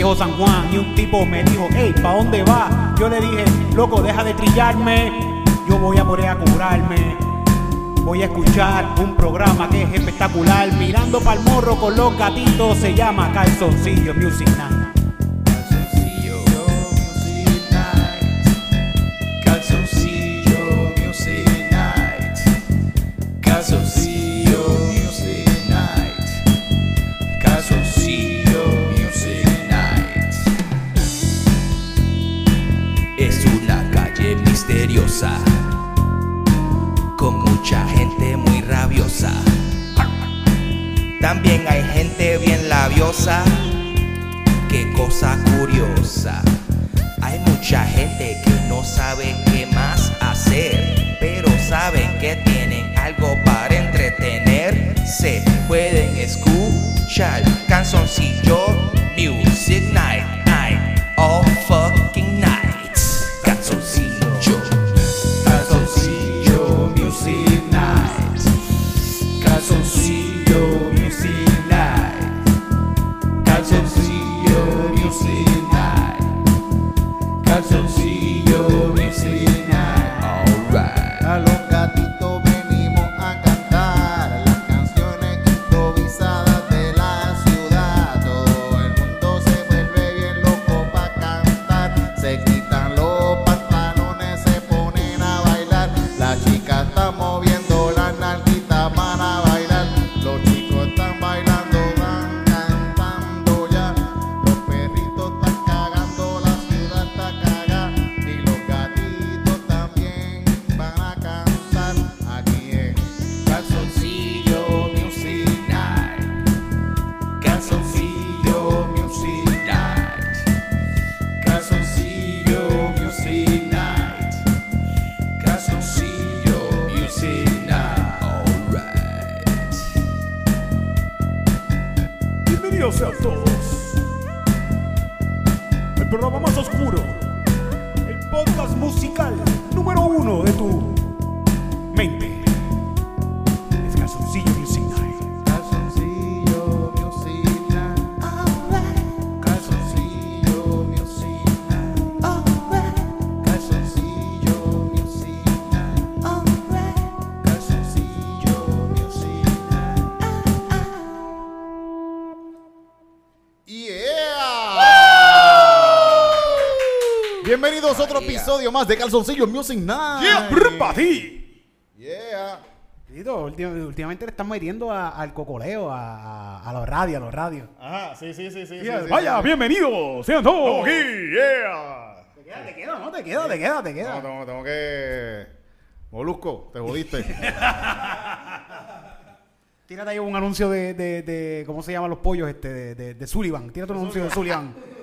viejo San Juan y un tipo me dijo, hey, ¿pa' dónde va? Yo le dije, loco, deja de trillarme, yo voy a poner a curarme. Voy a escuchar un programa que es espectacular, mirando pa'l morro con los gatitos, se llama Calzoncillo Music Night. Otro episodio más de Calzoncillo Music Night. Yeah. Tito, últim- últimamente le están metiendo a- al cocoleo, a, a, a los radios, a los radios. Ajá, sí, sí, sí, sí. sí, Yeah, sí, Vaya, sí. bienvenidos, sean todos. Estamos aquí, yeah. Te queda, te queda, no te queda, te queda, te No, queda. tengo, tengo que. Molusco, te jodiste. Tírate ahí un anuncio de, de, de- ¿cómo se llaman los pollos? Este, de, de, de Sullivan. Tírate un anuncio de Sullivan.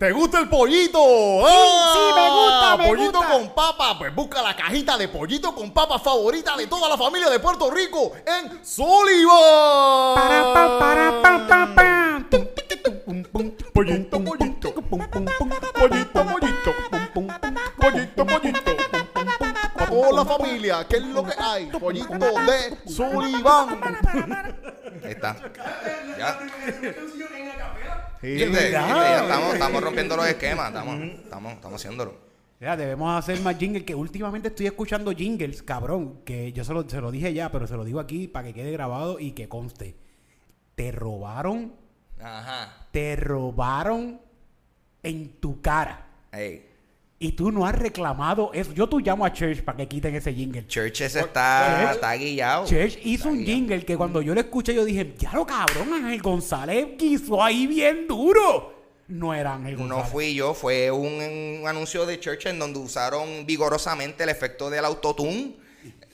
¿Te gusta el pollito? ¡Ah! sí, me gusta, me Pollito gusta. con papa. Pues busca la cajita de pollito con papa favorita de toda la familia de Puerto Rico en Sullivan. Para, pa, para, pa, pa, pa. Tum, tiqui, tum, pum, pum. Pollito, pollito. tum, pum, pum, pum. Pollito, pollito. Pum, pum, pum. Pollito, pollito. Para toda la familia, ¿qué es lo que hay? Pollito de Sullivan. Ahí está. Ya. Sí, Viste, viste, ya. ya estamos, estamos rompiendo los esquemas. Estamos, estamos, estamos haciéndolo. Ya, debemos hacer más jingles, que últimamente estoy escuchando jingles, cabrón, que yo se lo, se lo dije ya, pero se lo digo aquí para que quede grabado y que conste. Te robaron, Ajá. te robaron en tu cara. Ey. Y tú no has reclamado eso. Yo tú llamo a Church para que quiten ese jingle. Church ese está, Church- está guillado. Church hizo Está un guillado. jingle que cuando yo lo escuché yo dije, ya lo cabrón, Ángel González quiso ahí bien duro. No era Ángel González. No fui yo, fue un, un anuncio de Church en donde usaron vigorosamente el efecto del autotune.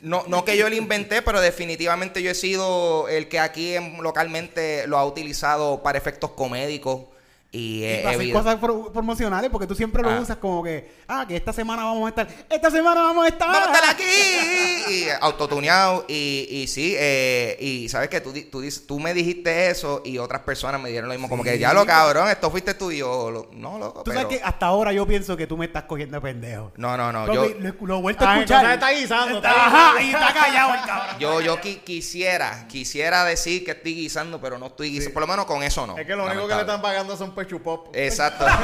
No, no que yo lo inventé, pero definitivamente yo he sido el que aquí en- localmente lo ha utilizado para efectos comédicos. Y, Y eh, hacer evident- cosas pro- promocionales, porque tú siempre lo Ah. usas como que, ah, que esta semana vamos a estar, esta semana vamos a estar. Vamos a estar aquí. Y autotuneado. Y, y sí, eh, y sabes que tú, tú, dices- tú me dijiste eso y otras personas me dieron lo mismo. Como que ya lo cabrón, esto fuiste tú y yo. lo- no, loco. Tú pero- sabes que hasta ahora yo pienso que tú me estás cogiendo de pendejo. No, no, no. Lo, Yo, lo- lo he vuelto a Ángel escuchar. Está guisando, está Ajá, y está callado el cabrón. yo, yo qui- quisiera, quisiera decir que estoy guisando, pero no estoy guisando. Por lo menos con eso no. Es que lo único que le están pagando son pechupop. Exacto.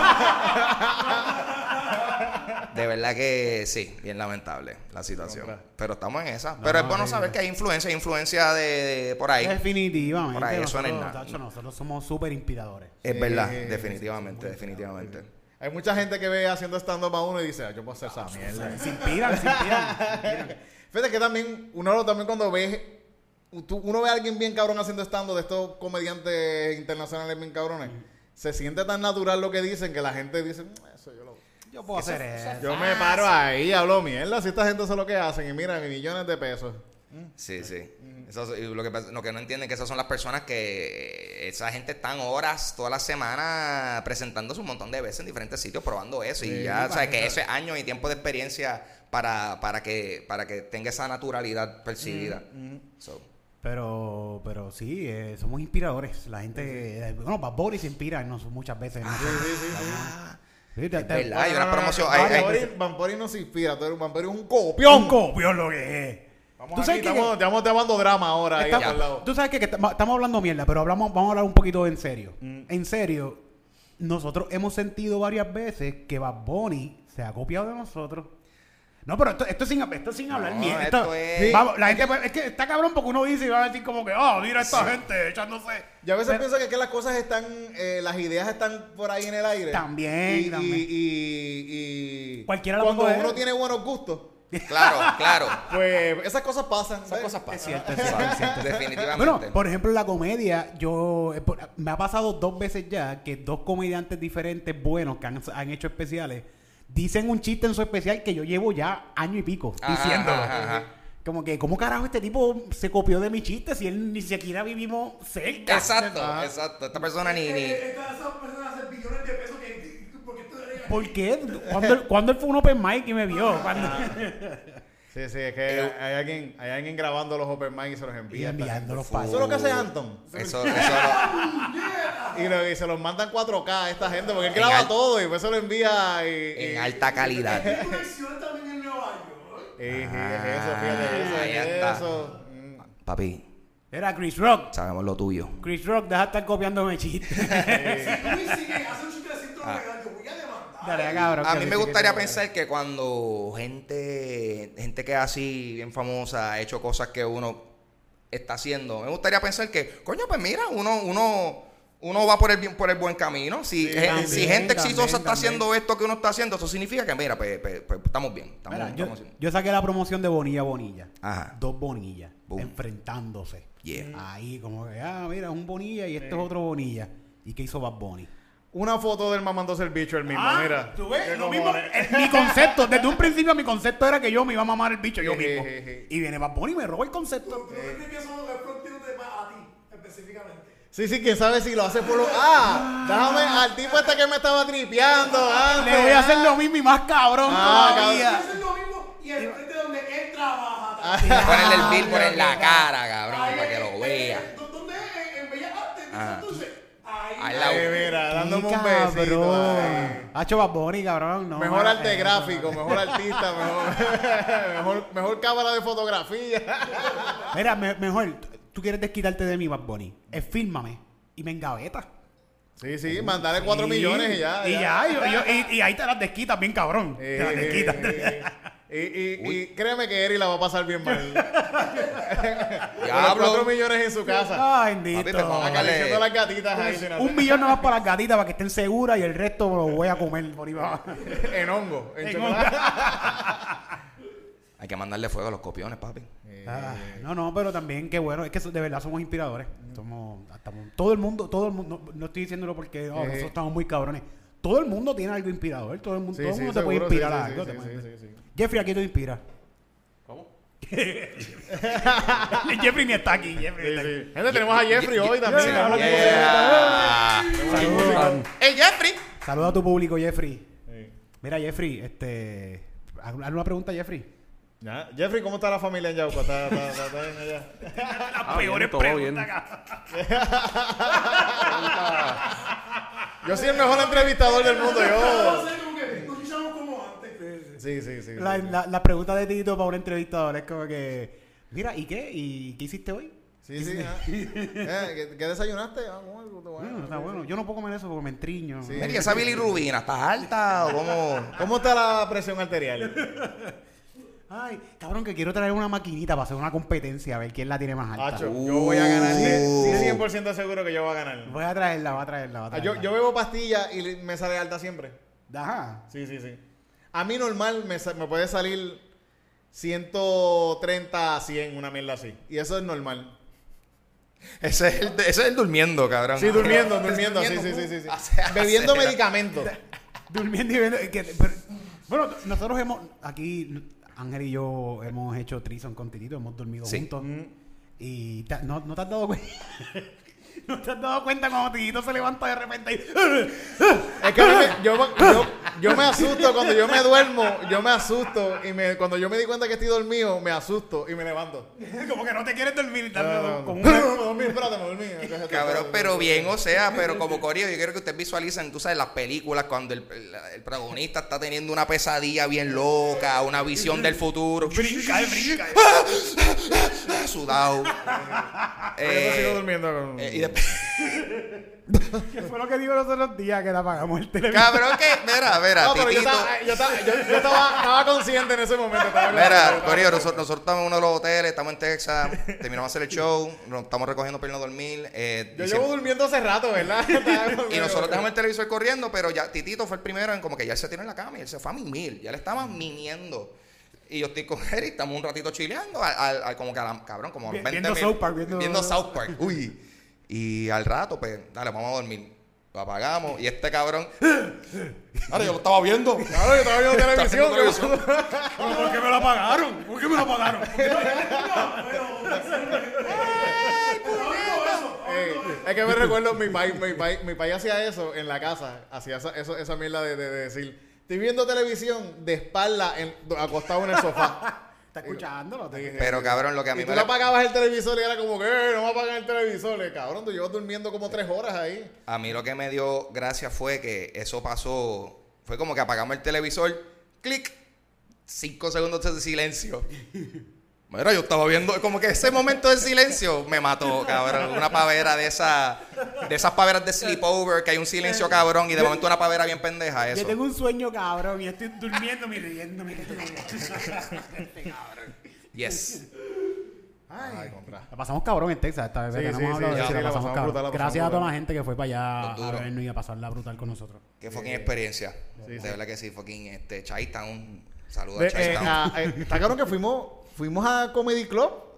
De verdad que sí, bien lamentable la situación. Pero estamos en esa. Pero es bueno saber que hay influencia, hay influencia de, de por ahí. Definitivamente. Por ahí, eso no es nosotros, nada. tacho, nosotros somos súper inspiradores. Es Sí, verdad, definitivamente, definitivamente. Hay mucha gente que ve haciendo stand-up a uno y dice, ah, yo puedo hacer esa mierda. Se inspiran, se inspiran. se inspiran. Fíjate que también, uno también cuando ve, tú- uno ve a alguien bien cabrón haciendo stand-up de estos comediantes internacionales bien cabrones, se siente tan natural lo que dicen que la gente dice, "Mm, eso yo lo... Yo puedo hacer eso. Yo me paro ahí y hablo mierda, si esta gente es lo que hacen y mira, millones de pesos. Sí, sí. Eso, y lo, que, pasa- lo que no entienden es que esas son las personas que esa gente están horas toda la semana presentándose un montón de veces en diferentes sitios probando eso. Y ya, o sea, que eso es años y tiempo de experiencia para, para que para que tenga esa naturalidad percibida. So, Pero, pero sí, eh, somos inspiradores. La gente, eh, bueno, Bad Bunny se inspira en nosotros muchas veces. ¿no? Sí, te- Es te- verdad, hay una promoción. hay- hay- no se inspira, tú eres- es un Un copión. copión lo que es. Vamos ¿Tú aquí, sabes que- estamos, estamos llamando drama ahora ahí Estamos- lado. Tú sabes que, que estamos estamos hablando mierda, pero hablamos, vamos a hablar un poquito en serio. Mm. En serio, nosotros hemos sentido varias veces que Bad Bunny se ha copiado de nosotros. No, pero esto, esto sin, esto sin hablar No, mierda. esto Esto- es- vamos, la gente, es que está cabrón porque uno dice y va a decir como que, oh, mira esta gente echándose. Yo a veces Pero- pienso que, es que las cosas están, eh, las ideas están por ahí en el aire. También, Y, también. y, y- y Cualquiera lo cuando uno tiene buenos gustos, Claro, claro. pues esas cosas pasan. Esas cosas pasan. Es cierto, es cierto, es cierto. Definitivamente. Bueno, por ejemplo, en la comedia, yo eh, me ha pasado dos veces ya que dos comediantes diferentes buenos que han, han hecho especiales dicen un chiste en su especial que yo llevo ya año y pico Ajá, diciéndolo. ajá, ajá. Como que, ¿cómo carajo este tipo se copió de mi chiste si él ni siquiera vivimos cerca? Exacto, Ah. exacto. Esta persona ni, ni ¿Por qué? ¿Cuándo, él- cuándo él fue un open mic y me vio? Sí, sí, es que Eh, hay alguien, hay alguien grabando los open mic y se los y envía. enviándolos Eso para es lo que hace Anton. Eso, eso lo- Y, lo- y se los mandan 4K a esta gente porque él En graba al- todo y pues se lo envía y, y- en alta calidad. y- y- es eso, fíjate, eso, ahí es está. eso. Papi, Era Chris Rock. sabemos lo tuyo. Chris Rock, deja de estar copiándome chistes. Dale, cabrón. A mí me gustaría pensar que cuando gente, gente que es así, bien famosa, ha hecho cosas que uno está haciendo, me gustaría pensar que, coño, pues mira, uno, uno, uno va por el bien, por el buen camino. Si, Sí, también, si gente también, exitosa está también. haciendo esto que uno está haciendo, eso significa que, mira, pues, pues- pues estamos bien. Estamos, Mira, yo, estamos bien. yo saqué la promoción de Bonilla Bonilla. Ajá. Dos Bonillas. Boom. Enfrentándose. Yeah. Ahí, como que, ah, mira, es un Bonilla y este es otro Bonilla. ¿Y qué hizo Bad Bunny? Una foto del mamándose el bicho el mismo, mira. Ah, ¿tú ves? Lo mismo, cojones. eh, mi concepto, desde un principio mi concepto era que yo me iba a mamar el bicho yo mismo. Y viene Bad Bunny y me roba el concepto. Sí, sí, quién sabe si lo hace por lo. Ah, déjame al tipo este que me estaba tripeando. antes. Le voy a hacer lo mismo y más cabrón Ah, todavía. Ponerle el billboard en la cara, cabrón, para que lo vea. Ajá. Al lado. Ay, mira, dándome un besito. cabrón. ay. Ha hecho Bad Bunny, cabrón. No, Mejor arte eh, gráfico, mejor artista, mejor, mejor, mejor cámara de fotografía. Mira, me- mejor, tú quieres desquitarte de mí, Bad Bunny. Fírmame y me engaveta. Sí, sí, mandarle 4 Sí, millones y ya. Y ya, y, y- y- y ahí te las desquitas bien cabrón. Eh, te las desquitas. y, y, y créeme que Eri la va a pasar bien mal. Diablo. 4 millones en su casa. Ay, bendito. Papi, Acariciando las gatitas ahí. sin Un millón nomás para las gatitas para que estén seguras y el resto me lo voy a comer por ahí abajo. En hongo, en, En chocolate. Hay que mandarle fuego a los copiones, papi. Ah, no, no, pero también qué bueno, es que de verdad somos inspiradores. Somos, estamos- todo el mundo, todo el mundo, no, no estoy diciéndolo porque oh, Eh. nosotros estamos muy cabrones. Todo el mundo tiene algo inspirador, todo el mundo, Sí, todo el sí, mundo te puede seguro, sí, inspirar sí, a sí, algo. sí, sí, sí, sí. Jeffrey, ¿a qué te inspira? ¿Cómo? Jeffrey ni está aquí, Jeffrey. Sí, está aquí. sí. Gente, tenemos a Jeffrey hoy también. Sí, Yeah. Saludos. ¡Hey, Jeffrey! Saluda a tu público, Jeffrey. Sí. Mira, Jeffrey, este. Haz haz una pregunta, Jeffrey. Ya. Jeffrey, ¿cómo está la familia en Yauco? ¿Está, está, está, está bien allá? Las peores todo preguntas, bien. Yo soy el mejor entrevistador del mundo, yo. Sí, sí, sí. La, sí, sí. la, la pregunta de Tito para un entrevistador es como que. Mira, ¿y qué? ¿Y qué hiciste hoy? Sí, sí. ah. Eh, ¿qué, qué desayunaste? Ah, bueno, bueno, Mm, está bueno. Yo no puedo comer eso porque me entriño. Sí. Mira, ¿y esa bilirrubina está alta o cómo? ¿Cómo está la presión arterial? Ay, cabrón, que quiero traer una maquinita para hacer una competencia a ver quién la tiene más alta. Yo voy a ganar. Uh. Sí, 100% seguro que yo voy a ganar. Voy a traerla, voy a traerla, voy a Ah, yo, traerla. yo bebo pastillas y me sale alta siempre. Ajá. Sí, sí, sí. A mí normal me, me puede salir 130 a 100, una mierda así. Y eso es normal. Ese es el, ese es el durmiendo, cabrón. Sí, durmiendo, durmiendo. Sí, sí, sí, sí. Bebiendo medicamentos. Durmiendo y que- pero- bueno, nosotros hemos. Aquí, Ángel y yo hemos hecho trison con Titito, hemos dormido Sí. juntos. Y ta- no, no te has dado cuenta. ¿No te has dado cuenta cuando Titito se levanta de repente y... Es que a mí me- yo, yo, yo me asusto cuando yo me duermo, yo me asusto y me, cuando yo me di cuenta que estoy dormido, me asusto y me levanto. Como que no te quieres dormir. No, no, no. dormí, espérate, me dormí. Entonces, Cabrón, pero bien, o sea, pero como Corio, yo quiero que ustedes visualicen, tú sabes, las películas cuando el, el- el protagonista está teniendo una pesadilla bien loca, una visión del futuro. Brinca, eh, brinca. Sudado. Yo Eh, sigo durmiendo con... eh, y después- Que fue lo que digo los otros días que le apagamos el teléfono. cabrón, que, mira, mira, No, pero yo, estaba, yo, estaba, yo, yo estaba, estaba consciente en ese momento. Mira. Corio, nosotros, nosotros estamos en uno de los hoteles, estamos en Texas, terminamos de hacer el show, nos estamos recogiendo para irnos a dormir. eh, Yo llevo durmiendo hace rato, ¿verdad? Y nosotros dejamos el televisor corriendo, pero ya Titito fue el primero en como que ya se tiró en la cama y él se fue a mimir, ya le estaba mimiendo. Y yo estoy con y estamos un ratito chileando, al, al- al- como que a la, cabrón, como a los Vi- 20 viendo South Park, viendo- South Park, uy. Y al rato, pues, dale, vamos a dormir. Lo apagamos y este cabrón. Ahora yo lo estaba viendo. Claro, yo estaba viendo televisión. viendo que- ¿Pero ¿Por qué me lo apagaron? ¿Por qué me lo apagaron? Eh, es que me recuerdo, mi país, mi país, mi país hacía eso en la casa, hacía esa, eso, esa mierda de, de- de decir, estoy viendo televisión de espalda en- acostado en el sofá. ¿Está escuchándolo? Te- Pero cabrón, lo que a mí Y tú me apagabas el televisor y era como que, "Eh, no me apagan el televisor. Eh, cabrón, tú llevas durmiendo como tres horas ahí. A mí lo que me dio gracia fue que eso pasó. Fue como que apagamos el televisor, clic, cinco segundos de silencio. Mira, yo estaba viendo, como que ese momento de silencio me mató, cabrón. Una pavera de esa, de esas paveras de sleepover, que hay un silencio cabrón y de momento una pavera bien pendeja, Yo eso. tengo un sueño cabrón y estoy durmiendo y riéndome. Yes. Ay. La pasamos cabrón en Texas esta vez. Sí, sí, sí, la la pasamos cabrón. brutal, la pasamos Gracias a toda brutal. la gente que fue para allá a vernos y a pasarla brutal con nosotros. Qué fucking experiencia. Sí, de sí. verdad que sí, fucking este, Chaytown. Saludos De- a eh, Chaytown. ah, eh, está claro que fuimos, fuimos a Comedy Club.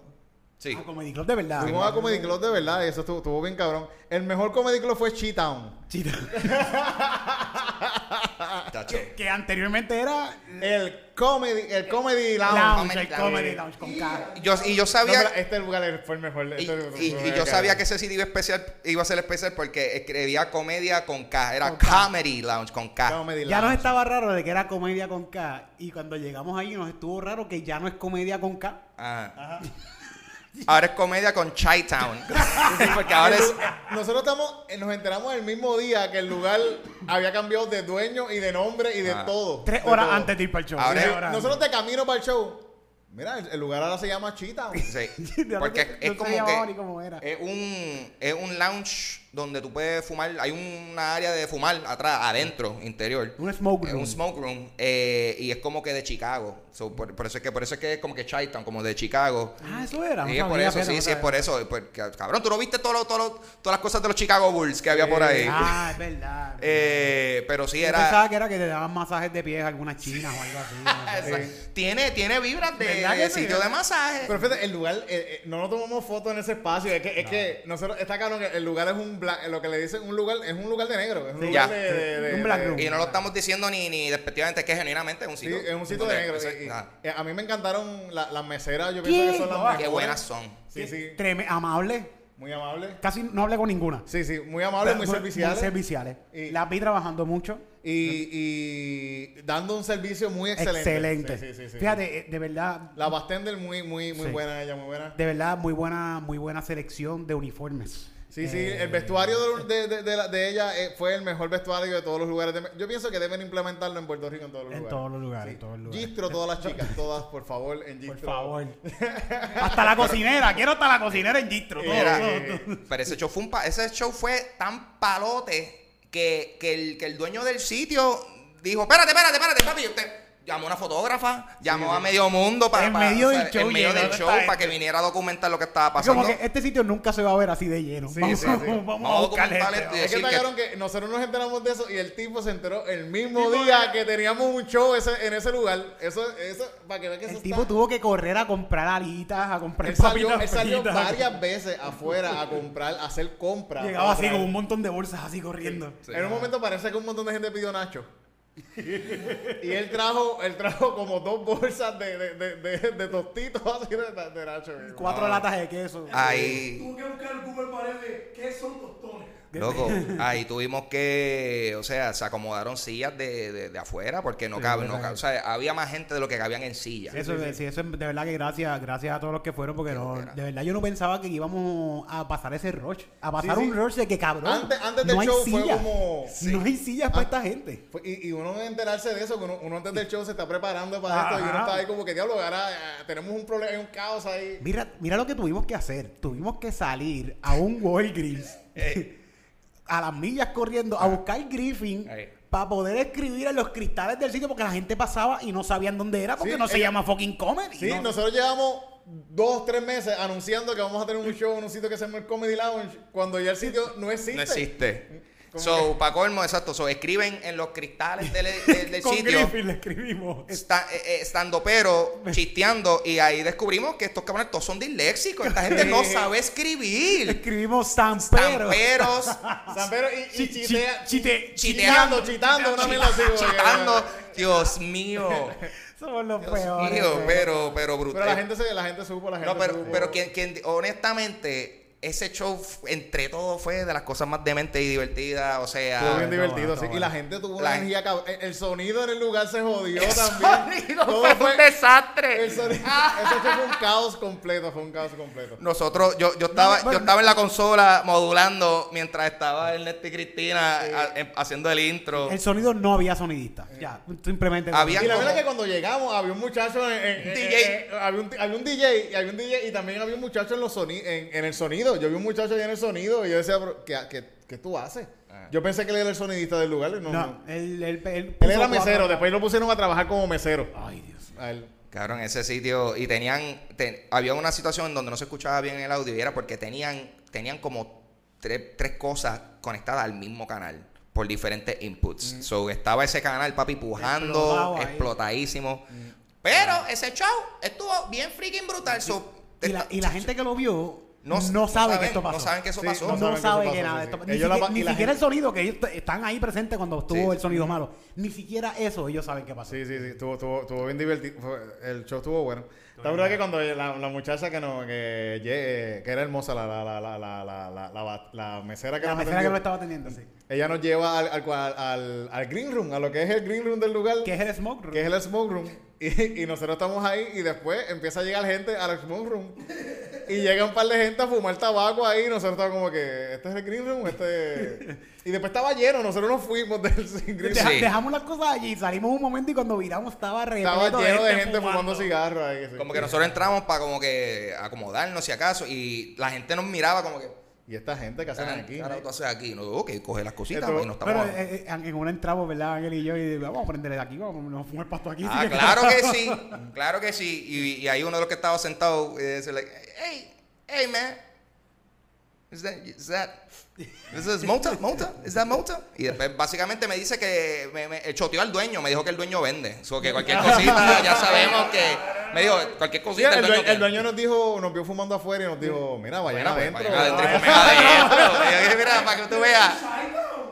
Sí. Ah, Comedy Club de verdad. Fuimos a Comedy Club de verdad y eso estuvo, estuvo bien cabrón. El mejor Comedy Club fue Cheetown. Tacho. que anteriormente era El Comedy, el Comedy Lounge. Lounge, el Comedy Lounge con K. Yo, y yo No, sabía. pero este lugar fue el mejor. Y, este fue y- el y yo mejor sabía que ese sitio iba, especial, iba a ser especial porque escribía comedia con K. Era Con K. Comedy Lounge con K. Comedy Ya nos Lounge. estaba raro de que era comedia con K. Y cuando llegamos ahí nos estuvo raro que ya no es comedia con K. Ah. Ahora es comedia con Chi-Town. porque ahora es. Nosotros estamos, eh, nos enteramos el mismo día que el lugar había cambiado de dueño y de nombre y de Ah. todo. Tres De horas todo. antes de ir para el show. Ahora Tres es- horas Nosotros de camino para el show. Mira, el, el lugar ahora se llama Cheetown. Sí. Porque es, es no como que. ni cómo era. Es un, es un lounge donde tú puedes fumar. Hay una área de fumar atrás, adentro, interior. Un smoke room. un smoke room. eh, y es como que de Chicago. So, por, por eso es que, por eso es que es como que Chi-Town, como de Chicago. Ah, eso era. no Sí, es por eso, sí, no sí, es por eso. Porque, cabrón, tú no viste todo lo- todo lo- todas las cosas de los Chicago Bulls que había por ahí. Ah, es verdad. Eh, pero sí Yo era. pensaba que era que te daban masajes de pies algunas chinas o algo así. no sé. Tiene, tiene vibras de, ¿Verdad que de sitio de masaje. Pero fíjate, el lugar, eh, eh, no nos tomamos fotos en ese espacio. Es que, es que nosotros, está cabrón que el lugar es un lo que le dicen un lugar, es un lugar de negro. Es un Sí. lugar Ya. de, de- de- Un black de- room. y no lo estamos diciendo ni, ni despectivamente, es que genuinamente es un Sí, sitio. es un sitio de negro. Ese- y- y- eh, a mí me encantaron la- las meseras, yo pienso que son las No, mejores. Qué buenas son. Sí, sí. Treme- amable. Muy amable. Casi no hablé con ninguna. Sí, sí, muy amables, muy serviciales. Muy serviciales. Y- Las vi trabajando mucho. y, y dando un servicio muy excelente. Excelente. Sí, sí, sí, sí. Fíjate, eh, de verdad, La bartender muy, muy, muy Sí. buena ella, muy buena. de verdad, muy buena, muy buena selección de uniformes. Sí, sí, Eh, el vestuario de, de- de la- de ella eh, fue el mejor vestuario de todos los lugares. de- yo pienso que deben implementarlo en Puerto Rico en todos los En lugares. todos los lugares, en todos los lugares. Gistro, todas las chicas, todas, por favor, en Por Gistro. favor. hasta la cocinera. Quiero hasta la cocinera en Gistro. todo, Mira, todo, todo. Pero ese show fue un pa- ese show fue tan palote que, que el, que el dueño del sitio dijo, espérate, espérate, espérate, papi. Usted llamó a una fotógrafa, llamó a medio mundo para En medio del show en medio del show para que viniera a documentar lo que estaba Es pasando. como que este sitio nunca se va a ver así de lleno. Sí, vamos, sí, sí. vamos, Vamos a buscar y Es que está que- nosotros nos enteramos de eso y el tipo se enteró el mismo día que teníamos un show ese- en ese lugar. Eso, eso, para que vean que eso El tipo está- tuvo que correr a comprar alitas, a comprar Él salió, él salió varias veces afuera a comprar, a hacer compras. Llegaba así con un montón de bolsas así corriendo. En un momento parece que un montón de gente pidió Nacho. Y él trajo, él trajo como dos bolsas de, de, de, de, de tostitos así de, de Nacho. Cuatro latas de queso. Ahí, Tuve que buscar en Google para ver qué son tostones. Loco, ahí tuvimos que, o sea, se acomodaron sillas de, de, de afuera porque no cabe, no cabe. O sea, había más gente de lo que cabían en sillas. Eso, sí, eso es de verdad que gracias, gracias a todos los que fueron, porque no, de verdad yo no pensaba que íbamos a pasar ese rush, a pasar Sí, sí. un rush de que cabrón. Antes- antes del no hay show fue sillas. como- No hay sillas para esta gente. Fue- Y, y uno enterarse de eso, que uno, uno antes del show se está preparando para esto y uno está ahí como que diablo, ahora eh, tenemos un problema, hay un caos ahí. Mira, mira lo que tuvimos que hacer. Tuvimos que salir a un Walgreens a las millas corriendo a buscar Griffin Ahí. para poder escribir en los cristales del sitio porque la gente pasaba y no sabían dónde era porque Sí, no se llama fucking comedy. Sí, no- nosotros llevamos dos, tres meses anunciando que vamos a tener un show en un sitio que se llama el Comedy Lounge cuando ya el sitio no existe. No existe. So, para colmo, exacto. So, escriben en los cristales del, del- del Con sitio. Griffin le escribimos. Está, eh, eh, estando pero, chisteando, y ahí descubrimos que estos cabrones todos son disléxicos. Esta gente no sabe escribir. Escribimos Stampero. Tamperos, Zampero y, y Chi- chitea- chi- chite- chiteando, chitando, una que- chitando. Dios mío. Somos los Dios peores. mío, pero, pero brutal. Pero la gente, se, la gente supo, la gente No, pero, supo. pero quien, quien, honestamente, ese show, entre todos, fue de las cosas más dementes y divertidas. O sea, Estuvo bien todo divertido, sí. todo Y la gente tuvo La- una energía el, el sonido en el lugar se jodió el también. sonido Todo fue un desastre. El sonido, eso fue un caos completo, fue un caos completo. Nosotros, yo, yo estaba, bueno. yo estaba en la consola modulando mientras estaba Ernesto y Cristina a- em- haciendo el intro. El sonido no había sonidista. Ya, simplemente. Había- Y la como- verdad es que cuando llegamos había un muchacho en, DJ. había, un, había un DJ y había un DJ y también había un muchacho en los en el sonido. Yo vi un muchacho allá en el sonido y yo decía, "Pero, ¿qué, qué, qué tú haces? Ah. Yo pensé que él era el sonidista del lugar. No, No, no. él, él, él, Él puso era mesero, después lo pusieron a trabajar como mesero. Ay, Dios. A él. Cabrón, ese sitio. Y tenían. te- había una situación donde no se escuchaba bien el audio y era porque tenían, tenían como tres, tres cosas conectadas al mismo canal por diferentes inputs. So estaba ese canal, papi, pujando, explotadísimo. Pero ese show estuvo bien freaking brutal. So, Y la, y la gente que lo vio no, no saben que esto pasó. No saben que eso pasó. No, saben, que, nada Ni, siquiera, el sonido, que ellos están ahí presentes cuando estuvo el sonido malo. Ni siquiera eso ellos saben que pasó. Sí, sí, sí. Estuvo, bien divertido. El show estuvo bueno. ¿Te acuerdas que cuando la, muchacha que, no, que, eh, que, era hermosa, la, la, la, la, la, la, la mesera que la mesera que lo estaba teniendo, sí ella nos lleva al, al, al, al green room, a lo que es el green room del lugar, Que es el smoke room. que es el smoke room. Y, y nosotros estamos ahí y después empieza a llegar gente al smoke room. Y llega un par de gente a fumar tabaco ahí y nosotros estamos como que, este es el green room, este... Y después estaba lleno, nosotros nos fuimos del green Deja- room. Sí. Dejamos las cosas allí, salimos un momento y cuando viramos estaba repleto Estaba lleno de gente fumando cigarros ahí. Como que nosotros entramos para como que acomodarnos si acaso y la gente nos miraba como que Y esta gente que hacen "Ah, aquí. ¿qué carajo tú haces aquí? No, ok, coge las cositas Esto- y no estamos... Pero eh, eh, en una entramos, ¿verdad, Ángel y yo? Y vamos a prenderle de aquí, vamos a fumar pasto aquí. Ah, que- claro que sí, claro que sí. Y, y ahí uno de los que estaba sentado eh, dice, like, hey, hey, man, is that, is that, this is Mota, Mota, is that Mota? Y después básicamente me dice que me, me choteó al dueño, me dijo que el dueño vende. So que cualquier cosita, ya sabemos que, me dijo, cualquier Sí, cosita el, el dueño el nos dijo, nos vio fumando afuera y nos dijo, mira, vayan pues, adentro. vayan adentro adentro. Y yo dije, Mira, para que tú veas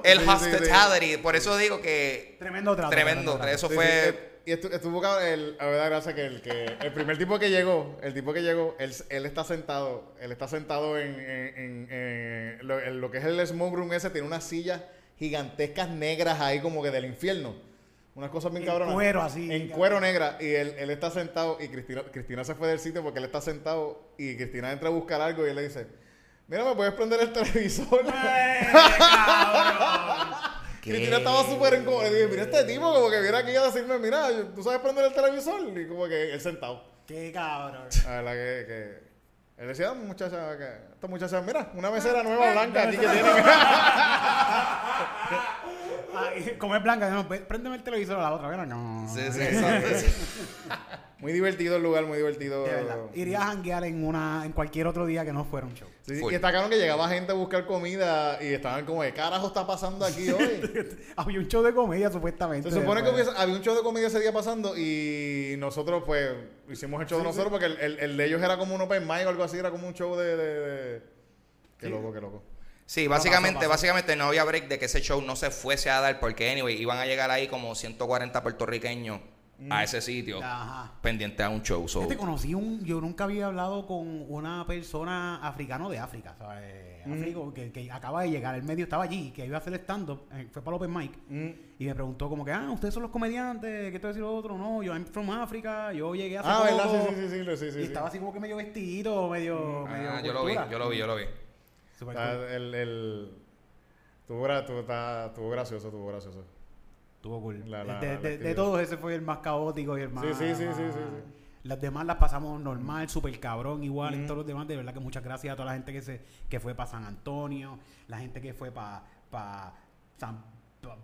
el Sí, sí, sí. hospitality. Por eso digo que Tremendo trato. tremendo. trato. Eso Sí, fue... y estu- estuvo el, a verdad gracia que el, que el primer tipo que llegó, el tipo que llegó, él, él está sentado, él está sentado en, en- en- en lo, en lo que es el smoke room ese, tiene unas sillas gigantescas negras ahí como que del infierno. Unas cosas bien En cabronas. cuero así, En cuero negra. Y él, él está sentado y Cristina, Cristina se fue del sitio porque él está sentado y Cristina entra a buscar algo y él le dice, Mira, ¿me puedes prender el televisor? ¡Eh, cabrón! Cristina estaba súper incómoda. Le dije, mira este tipo, como que viene aquí a decirme, mira, ¿tú sabes prender el televisor? Y como que él sentado. ¡Qué cabrón! La verdad que... que él decía, "Ah, muchacha, que esta muchacha, mira, una mesera nueva blanca aquí que tienen. Ay, como es blanca, no, préndeme el televisor a la otra, ¿verdad? No. Sí, sí, exacto, sí. muy divertido el lugar, muy divertido. De verdad. Iría a janguear en, una, en cualquier otro día que no fuera un show. Sí, sí, y está claro que llegaba gente a buscar comida y estaban como, ¿qué carajo está pasando aquí hoy? Había un show de comedia, supuestamente. Se supone que hubiese- había un show de comedia ese día pasando y nosotros pues hicimos el show de nosotros porque el, el- el de ellos era como un open mic o algo así, era como un show de... de- de- Qué loco, qué loco. Sí, básicamente, básicamente no había break de que ese show no se fuese a dar porque, anyway, iban a llegar ahí como 140 puertorriqueños a ese sitio Ajá. pendiente a un show. so- Yo te conocí un, yo nunca había hablado con una persona africano de África, ¿sabes? Áfrico, que, que acaba de llegar, el medio estaba allí, que iba a hacer stand-up, eh, fue para el open mic, y me preguntó como que, ah, ustedes son los comediantes, ¿qué te voy a decir lo otro? No, yo I'm from África, yo llegué hace Ah, ¿verdad? poco", Sí, sí, sí, sí, sí, sí, y estaba así como que medio vestido, medio, medio Ah, yo lo vi, yo lo vi, yo lo vi. Super Está cool. el, el, tuvo, gra- tuvo- está- tuvo gracioso, tuvo gracioso. Estuvo cool. La- la- de, todos ese fue el más caótico y el más... Sí, sí, sí, sí, sí, sí. Las demás las pasamos normal, súper cabrón, igual en todos los demás. De verdad que muchas gracias a toda la gente que se que fue para San Antonio, la gente que fue para pa San... pa-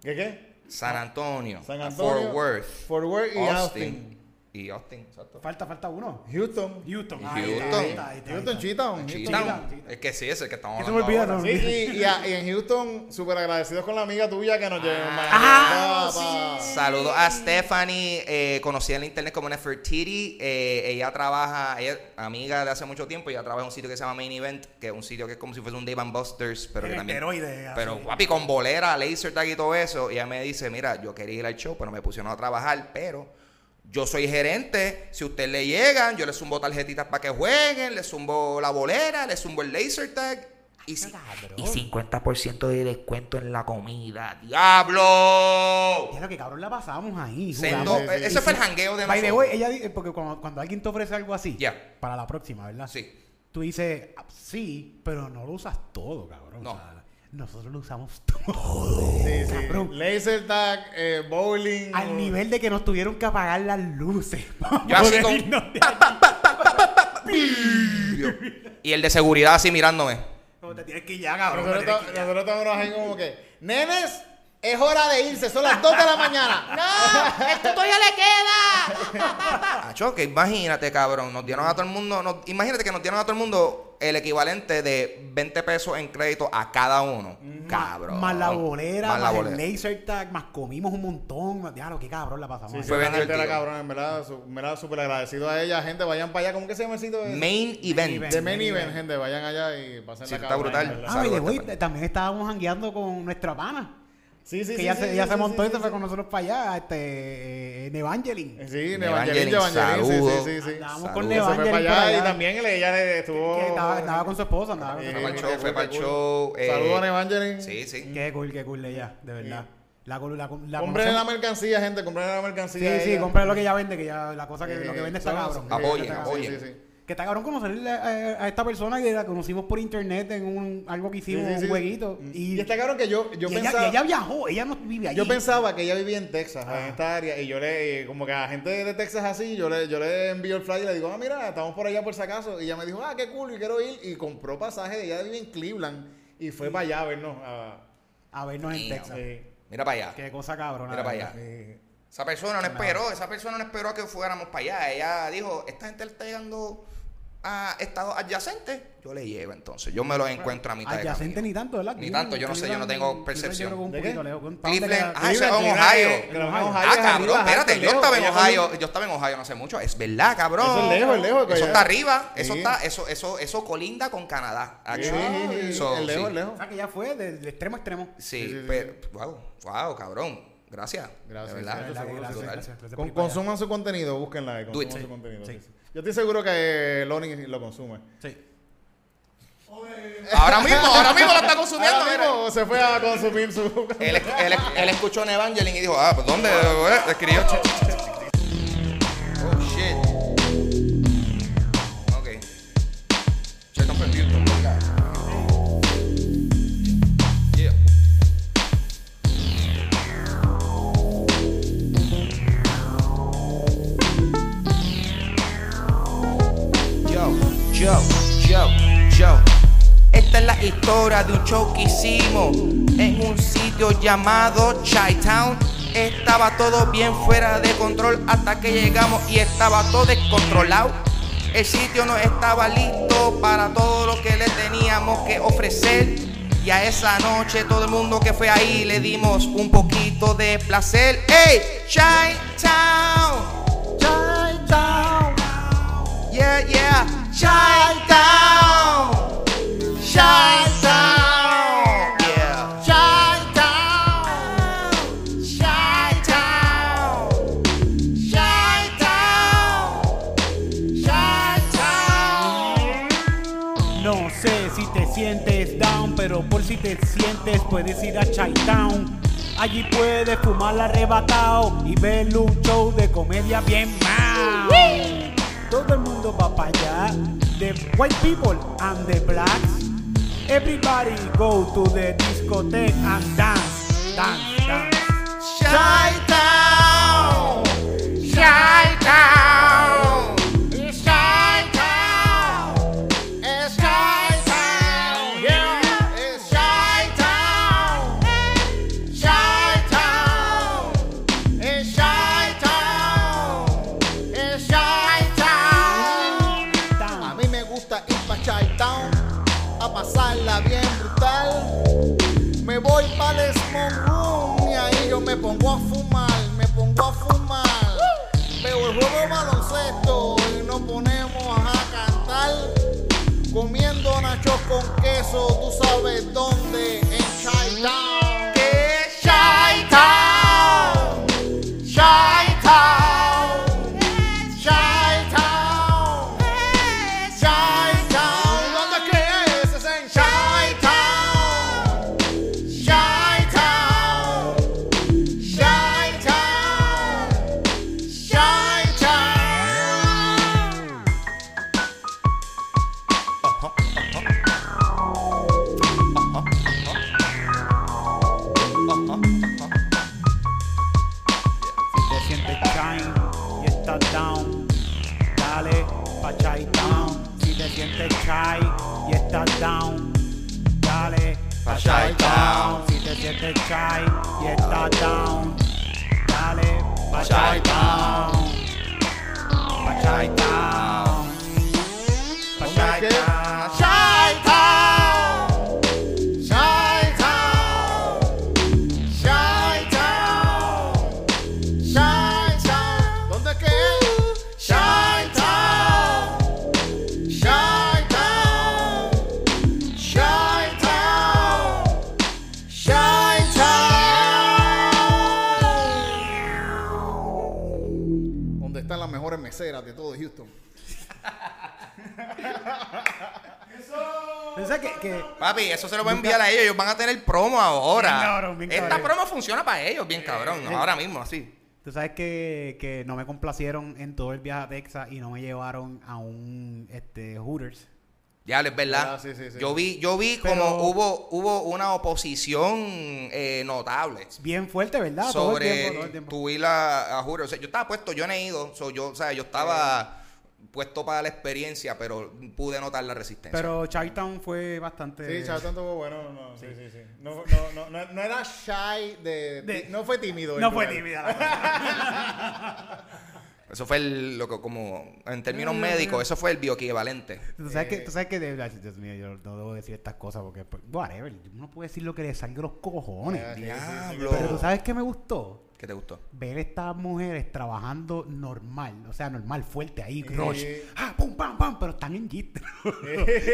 ¿Qué qué? San Antonio, San Antonio, Fort Worth, Fort Worth y Austin. Austin. Y Austin, exacto. Falta, falta uno. Houston. Houston. Está, Houston. ahí está, ahí está, ahí Houston, está. Cheetown. Cheetown. Cheetown. Es que sí, es el que estamos Que se me hablando olvida, ahora. no. Sí, y, y, a- y en Houston, súper agradecidos con la amiga tuya que nos llevó. Ah, pa- pa- Saludos a Stephanie, eh, conocida en internet como Nefertiti. Eh, ella trabaja, ella es amiga de hace mucho tiempo. Ella trabaja en un sitio que se llama Main Event, que es un sitio que es como si fuese un Dave and Busters, pero que también. así. Pero guapi, con bolera, laser tag y todo eso. Y ella me dice: Mira, yo quería ir al show, pero me pusieron a trabajar, pero. Yo soy gerente, si ustedes le llegan, yo les zumbo tarjetitas para que jueguen, les zumbo la bolera, les zumbo el laser tag y, si- y 50% de descuento en la comida. ¡Diablo! Ya lo que cabrón la pasamos ahí. Sendo- sí. ese fue el jangueo de By the way, ella porque cuando, cuando alguien te ofrece algo así, para la próxima, ¿verdad? Sí. Tú dices, "Ah, sí, pero no lo usas todo, cabrón. No. O sea, nosotros lo usamos todo. Sí, sí. Laser tag, eh, bowling. Al nivel de que nos tuvieron que apagar las luces. Yo así con- Y el de seguridad así mirándome. Como te tienes que ir ya, cabrón. Nosotros, estamos ahí como que, nenes, es hora de irse, son las 2 de la mañana. ¡No! ¡Esto todavía le queda! Acho, que imagínate, cabrón. Nos dieron a todo el mundo. nos- imagínate que nos dieron a todo el mundo el equivalente de 20 pesos en crédito a cada uno. Cabrón. Más la bolera, Más más, la el laser tag, más comimos un montón. Diablo, qué cabrón la pasamos. Sí, Fue bien gente era divertido. cabrón, en verdad, su- en verdad, súper agradecido a ella, gente, vayan para allá, ¿cómo que se llama el sitio? Main event. event. De Main Event, gente, vayan allá y pasen Sí, la está cabrón, brutal. Ah, way, Estefan. también estábamos jangueando con nuestra pana. Sí, sí, que sí. ella sí, se, sí, ella sí, se montó sí, y se sí, fue sí. con nosotros para allá, este, en Evangeline. Sí, Evangeline, sí, sí, sí, sí. Andábamos con Se fue para allá y también ella estuvo... Que estaba, andaba con su esposa, andaba con su Fue para el esposa. show, fue para el cool. show. eh, Saludos a Evangeline. Sí, sí. Qué cool, qué cool ella, de verdad. La, la, la, la Compren la mercancía, gente, compren la mercancía. Sí, sí, compren lo que ella vende, que ya la cosa que Eh, lo que vende está cabrón. Apoyen, apoyen. Sí, sí. Que está cabrón conocerle a, a esta persona que la conocimos por internet en un algo que hicimos, sí, sí. un jueguito. Y, Y, está cabrón que yo, yo y ella, pensaba... y ella viajó, ella no vive allí. Yo pensaba que ella vivía en Texas, Ah. en esta área, y yo le, como que a la gente de Texas así, yo le, yo le envío el flyer y le digo, ah, mira, estamos por allá por si acaso. Y ella me dijo, ah, qué cool, y quiero ir. Y compró pasaje, ella vive en Cleveland, y fue para allá a vernos. a- A vernos en. Texas. sí, Mira para allá. Qué cosa cabrona. Mira para allá. sí. Esa persona no esperó, esa persona no esperó a que fuéramos para allá. Ella dijo, esta gente le está llegando a estados adyacentes. Yo le llevo entonces. Yo me los encuentro a mitad de Adyacente camino. ni tanto, ¿verdad? Ni tanto, yo no sé, yo no tengo percepción. ¿De dónde Cleveland, ah, eso es en Ohio. Ah, es cabrón, espérate, yo estaba en Ohio, yo estaba en Ohio no hace mucho. Es verdad, cabrón. Eso es lejos, es lejos, Eso está arriba, eso está, eso, eso, eso colinda con Canadá. Actually. el lejos, el lejos. O sea, que ya fue de, de extremo a extremo. Sí, pero, wow, wow, cabrón. Gracias. Gracias, De verdad. consuman su contenido, búsquenla Do consuman su contenido. Yo estoy seguro que Lonnie lo consume. Sí. Ahora mismo, ahora mismo lo está consumiendo. Ahora mismo se fue a consumir su... Él, él, él escuchó en Evangeline y dijo, ah, pues ¿dónde? Eh, Escribió. Historia de un show que hicimos en un sitio llamado Chi-Town. Estaba todo bien fuera de control hasta que llegamos y estaba todo descontrolado. El sitio no estaba listo para todo lo que le teníamos que ofrecer. Y a esa noche todo el mundo que fue ahí le dimos un poquito de placer. ¡Hey! Chi-Town. Chi-Town. Yeah, yeah. Chi-Town. Sientes puedes ir a Chi-Town. Allí puedes fumar arrebatado y ver un show de comedia bien mal. Todo el mundo va para allá. The white people and the blacks. Everybody go to the discotheque and dance, dance, dance. Chi-Town. Chi-Town. Queso, tú sabes dónde, en Chi-Town. Estás down, dale pa' Chai Town. Si te sientes shy y estás down, dale pa' Chai Town. Si te sientes shy y estás down, dale pa' Chai Town. Pensé que, que Papi, eso se lo voy a enviar a ellos. Ellos van a tener promo ahora. Bien cabrón, bien Esta cabrón. promo funciona para ellos, bien cabrón. ¿no? Ahora mismo, así. Tú sabes que, que no me complacieron en todo el viaje a Texas y no me llevaron a un este, Hooters. Ya, es verdad. Ah, sí, sí, sí. Yo vi, yo vi Pero- como hubo, hubo una oposición eh, notable Bien fuerte, ¿verdad? Todo el sobre tiempo, todo el tiempo. tu ir a, a Hooters. O sea, yo estaba puesto, yo no he ido. so, yo, o sea, yo estaba puesto para la experiencia, pero pude notar la resistencia. Pero Chi-Town fue bastante... Sí, Charlton tuvo bueno. No, sí, sí, sí. No, no, no, no, no era shy de, De- No fue tímido. No fue tímida. Eso fue el- lo que como en términos médicos, eso fue el bioequivalente. ¿Tú sabes, que, tú sabes que, Dios mío, yo no debo decir estas cosas porque, pues, whatever, uno puede decir lo que le salga a los cojones. Ah, sí, sí, sí, Diablo. Pero tú sabes que me gustó ¿Qué te gustó? ver estas mujeres trabajando normal, o sea, normal, fuerte ahí, rush. Sí. Ah, pum, pam, pam, pero están en gistro.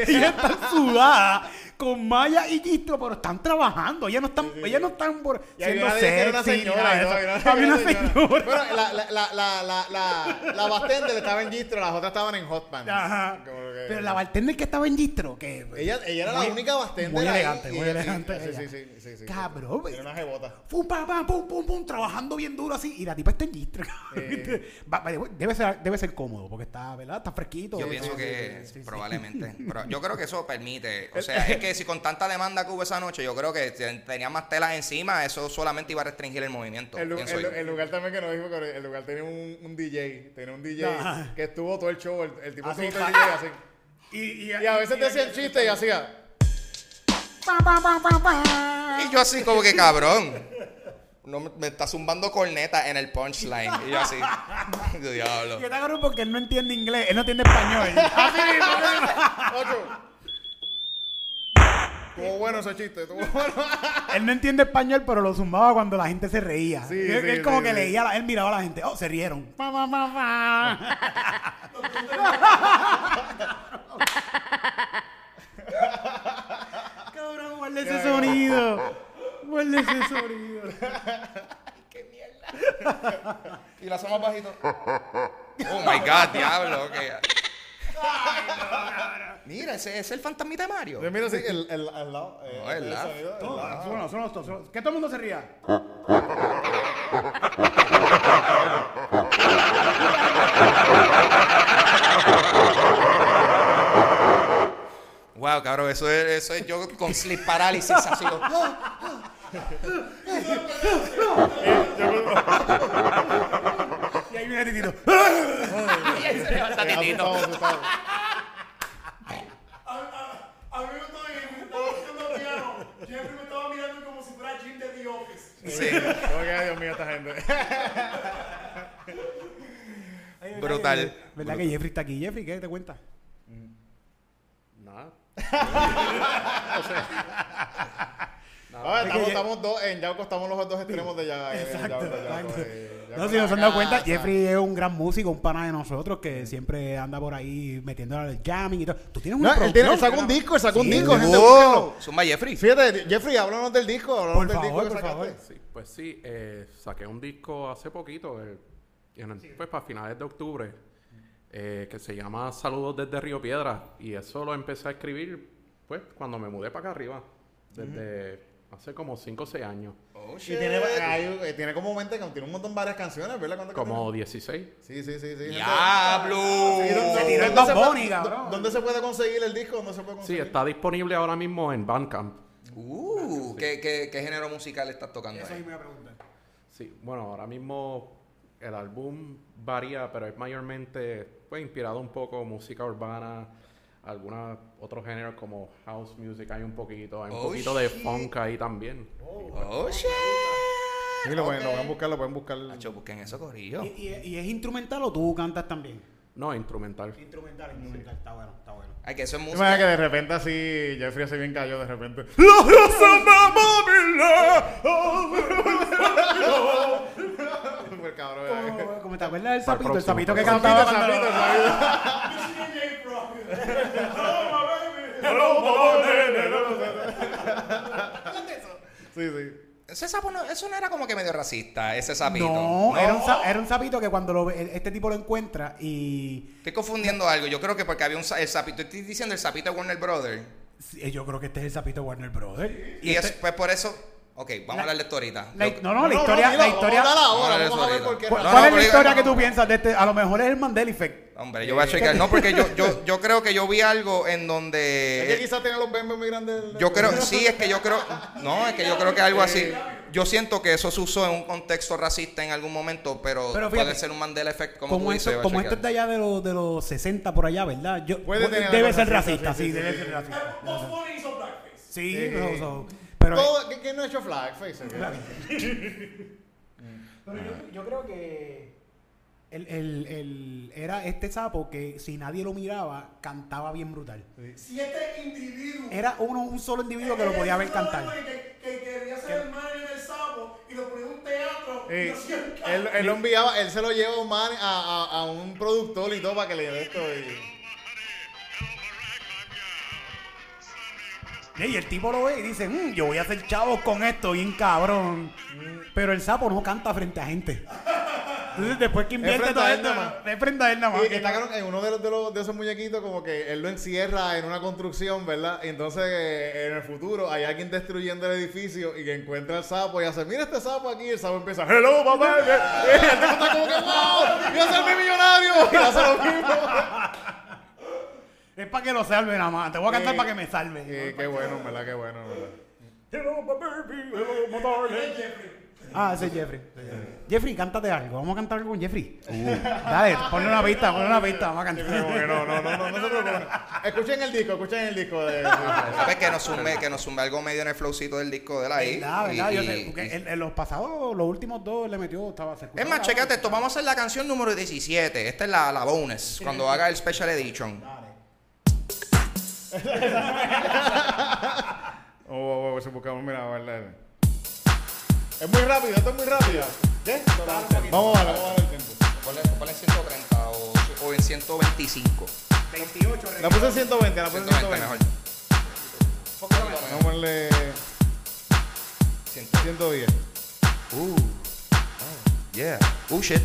ellas están sudadas con malla y gistro, pero están trabajando. Ellas no están, ellas no están por, siendo una, una sexy ni señora. no, Había una señora. Bueno, la, la, la, la, la, la, la bartender estaba en Gistro, las otras estaban en Hot Pants. Ajá. Como que- Pero la bartender que estaba en gistro, que Ella, ella era Muy- la única bartender muy elegante, muy elegante Sí, sí, sí, sí, sí. Cabrón, Era una jebota. Pum, pam, pam, pum, pum, pum, trabajando bien duro así. Y la tipa está en gistro. Debe, ser, debe ser cómodo porque está, ¿verdad? Está fresquito. Yo pienso sí, que sí, sí, sí. probablemente. Pero yo creo que eso permite. O sea, es que si con tanta demanda que hubo esa noche, yo creo que te- tenía más telas encima, eso solamente iba a restringir el movimiento. El, lugar también que nos dijo que el lugar tenía un, un DJ, tenía un DJ Ajá. que estuvo todo el show, el, el tipo Así, estuvo todo el. DJ así. Y, Y a veces decía el chiste y hacía. Y yo así como que cabrón. No, me, me está zumbando corneta en el punchline. Y yo así. Yo, diablo. Que está cabrón porque él no entiende inglés, él no entiende español. Así mismo, así mismo. Ocho. Estuvo bueno ese chiste, estuvo bueno. Él no entiende español, pero lo zumbaba cuando la gente se reía. Sí, él, sí, él como sí, que sí. leía, la- él miraba a la gente, oh, se rieron. Pa, pa, pa, pa. Cabrón, guarda ese sonido. Guarda ese sonido. Y la hacemos bajito. Oh my god, diablo. ok. Mira, ese es el fantasmita de Mario. Mira, sí, el, el, al lado. eh, No, el lado. sonido, el suena esto, suena- Que todo el mundo se ría. Wow, cabrón, eso es, eso es yo con sleep parálisis así. lo- Y ahí viene Titito. Y ahí se levanta Eh, Titito. asustado, asustado. A, a, a mí me estaba estaba tocando piano. Jeffrey me estaba mirando como si fuera Jim de The Office. Sí, Como que, ay, Dios mío, esta gente. brutal. ¿Verdad que Jeffrey está aquí? Jeffrey, ¿qué te cuenta? Nada. Ah, estamos, que- estamos dos, en Yauco estamos los dos extremos de ya. Exacto, exacto. No, si no se han dado cuenta, Jeffrey es un gran músico, un pana de nosotros que siempre anda por ahí metiéndole al jamming y todo. Tú tienes una No, él, tiene, sacó un disco, él sacó un disco, gente. Zumba Jeffrey. Fíjate, Jeffrey, háblanos del disco, háblanos Por del favor, disco que por sacaste. favor. Sí, pues sí, eh, saqué un disco hace poquito, eh, en el- pues para finales de octubre, eh, que se llama Saludos desde Río Piedra. Y eso lo empecé a escribir, pues, cuando me mudé para acá arriba, desde hace como 5 o 6 años. Oh, Y tiene, hay- eh, tiene como 20, can- tiene un montón de varias canciones, ¿verdad? ¿Cuántas Como canciones? 16. Sí, sí, sí. sí. ¡Diablo! ¿Y dónde- Se tiró el dónde Bad se puede- Bunny, cabrón. dó- ¿Dónde se puede conseguir el disco? ¿Dónde se puede Sí, conseguir? está disponible ahora mismo en Bandcamp. Uh, ¿qué, qué, qué género musical estás tocando Eso ahí ahí? me iba a preguntar. Sí, bueno, ahora mismo el álbum varía, pero es mayormente pues, inspirado un poco en música urbana, algunos otros géneros como house music hay un poquito, hay un Oh, poquito de shit. funk ahí también. Oh, shit. Sí, lo, pueden, Ok. lo pueden buscar, lo pueden buscar. Nacho, busquen eso, corillo. ¿Y, y, y es instrumental o tú cantas también? No, instrumental. Instrumental, instrumental. Está bueno, está bueno. Ay, que eso es Imagina música. que de repente así, Jeffrey así bien cayó de repente. ¿verdad? Como, como te acuerdas del sapito, el sapito que cantaba el sapito, el sapito. This is J. Frog. Sí, sí. Ese sapo no, eso no era como que medio racista, ese sapito. No, Era, un, sa- era un sapito que cuando lo ve- este tipo lo encuentra y Estoy confundiendo algo. Yo creo que porque había un sa- el sapito. Estoy diciendo el sapito de Warner Brothers. sí, yo creo que este es el sapito Warner Brothers. Y, este- es, pues por eso. Ok, vamos a hablar de esto ahorita. la- no, no, la historia, dilo, la historia. Vamos a hablar Vamos a ahora, hablar vamos a de ver por qué. ¿Cuál, No, cuál no, es la historia no, que tú no. piensas de este? A lo mejor es el Mandela Effect. Hombre, yo voy a chequear. No, porque yo, yo, yo creo que yo vi algo en donde. Es que quizás tenga los bembes muy grandes. Yo creo, sí, es que yo creo, no, es que yo creo que algo así. Yo siento que eso se usó en un contexto racista en algún momento, pero, Pero fíjate, puede ser un Mandela Effect, como, Como, tú esto, dices. como voy a esto es de allá de los, de los 60 por allá, ¿verdad? Yo, Puede tener debe algo ser racista, racista, sí, sí, sí, debe ser racista. Sí, pero, Todo, ¿qué- ¿Quién no ha hecho Flagface? pero yo, yo creo que el, el, el- era este sapo que si nadie lo miraba, cantaba bien brutal. Si este individuo. Era uno, un solo individuo que lo podía ver cantar. Que, que quería ser el manager del sapo y lo ponía en un teatro. y Eh, hacía el él, él lo enviaba, él se lo lleva a un, man- a, a- a un productor y todo para que le dé esto. Y... Y el tipo lo ve y dice, "Mm, yo voy a hacer chavos con esto, bien cabrón. Pero el sapo no canta frente a gente. Entonces después que invierte todo esto, frente a él nada más. Y está cabrón, en uno de, los, de, los- de esos muñequitos, como que él lo encierra en una construcción, ¿verdad? Y entonces eh, en el futuro hay alguien destruyendo el edificio y que encuentra el sapo y hace: Mira este sapo aquí. Y el sapo empieza: Hello, papá. Y el tipo está como que: ¡Wow! ¡Voy a ser mi millonario! Y hace lo mismo. Es para que lo salve nada más. Te voy a cantar Sí. para que me salve. Eh, qué bueno, en ¿verdad? Qué bueno, en ¿verdad? Hello, my baby, hello, my darling. Jeffrey. Ah, ese es Jeffrey. Jeffrey, cántate algo. Vamos a cantar algo con Jeffrey. Dale, ponle una pista, ponle una pista. Vamos a cantar. no, no, no, no, no se preocupen. Escuchen el disco, escuchen el disco de. ¿Sabes? Que nos sume, que nos sume algo medio en el flowcito del disco de él ahí. ¿Verdad, verdad? Y- Yo sé, y- porque en, en los pasados, los últimos dos le metió, estaba se Es más, la- checate esto. Vamos a hacer la canción número 17. Esta es la, la bonus. Cuando haga el special edition. Oh, oh, oh, buscamos, mira, ver. Es muy rápido, esto es muy rápido. ¿Qué? Vamos a darle, vamos a darle el tiempo. Ponle, ponle en 130 o, o en 125. 28 La puse en 120, la puse en 120 120. mejor. Vamos a ponerle 100. 110. Uh. Oh, yeah. Uh, shit.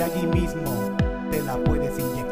Y allí mismo te la puedes inyectar.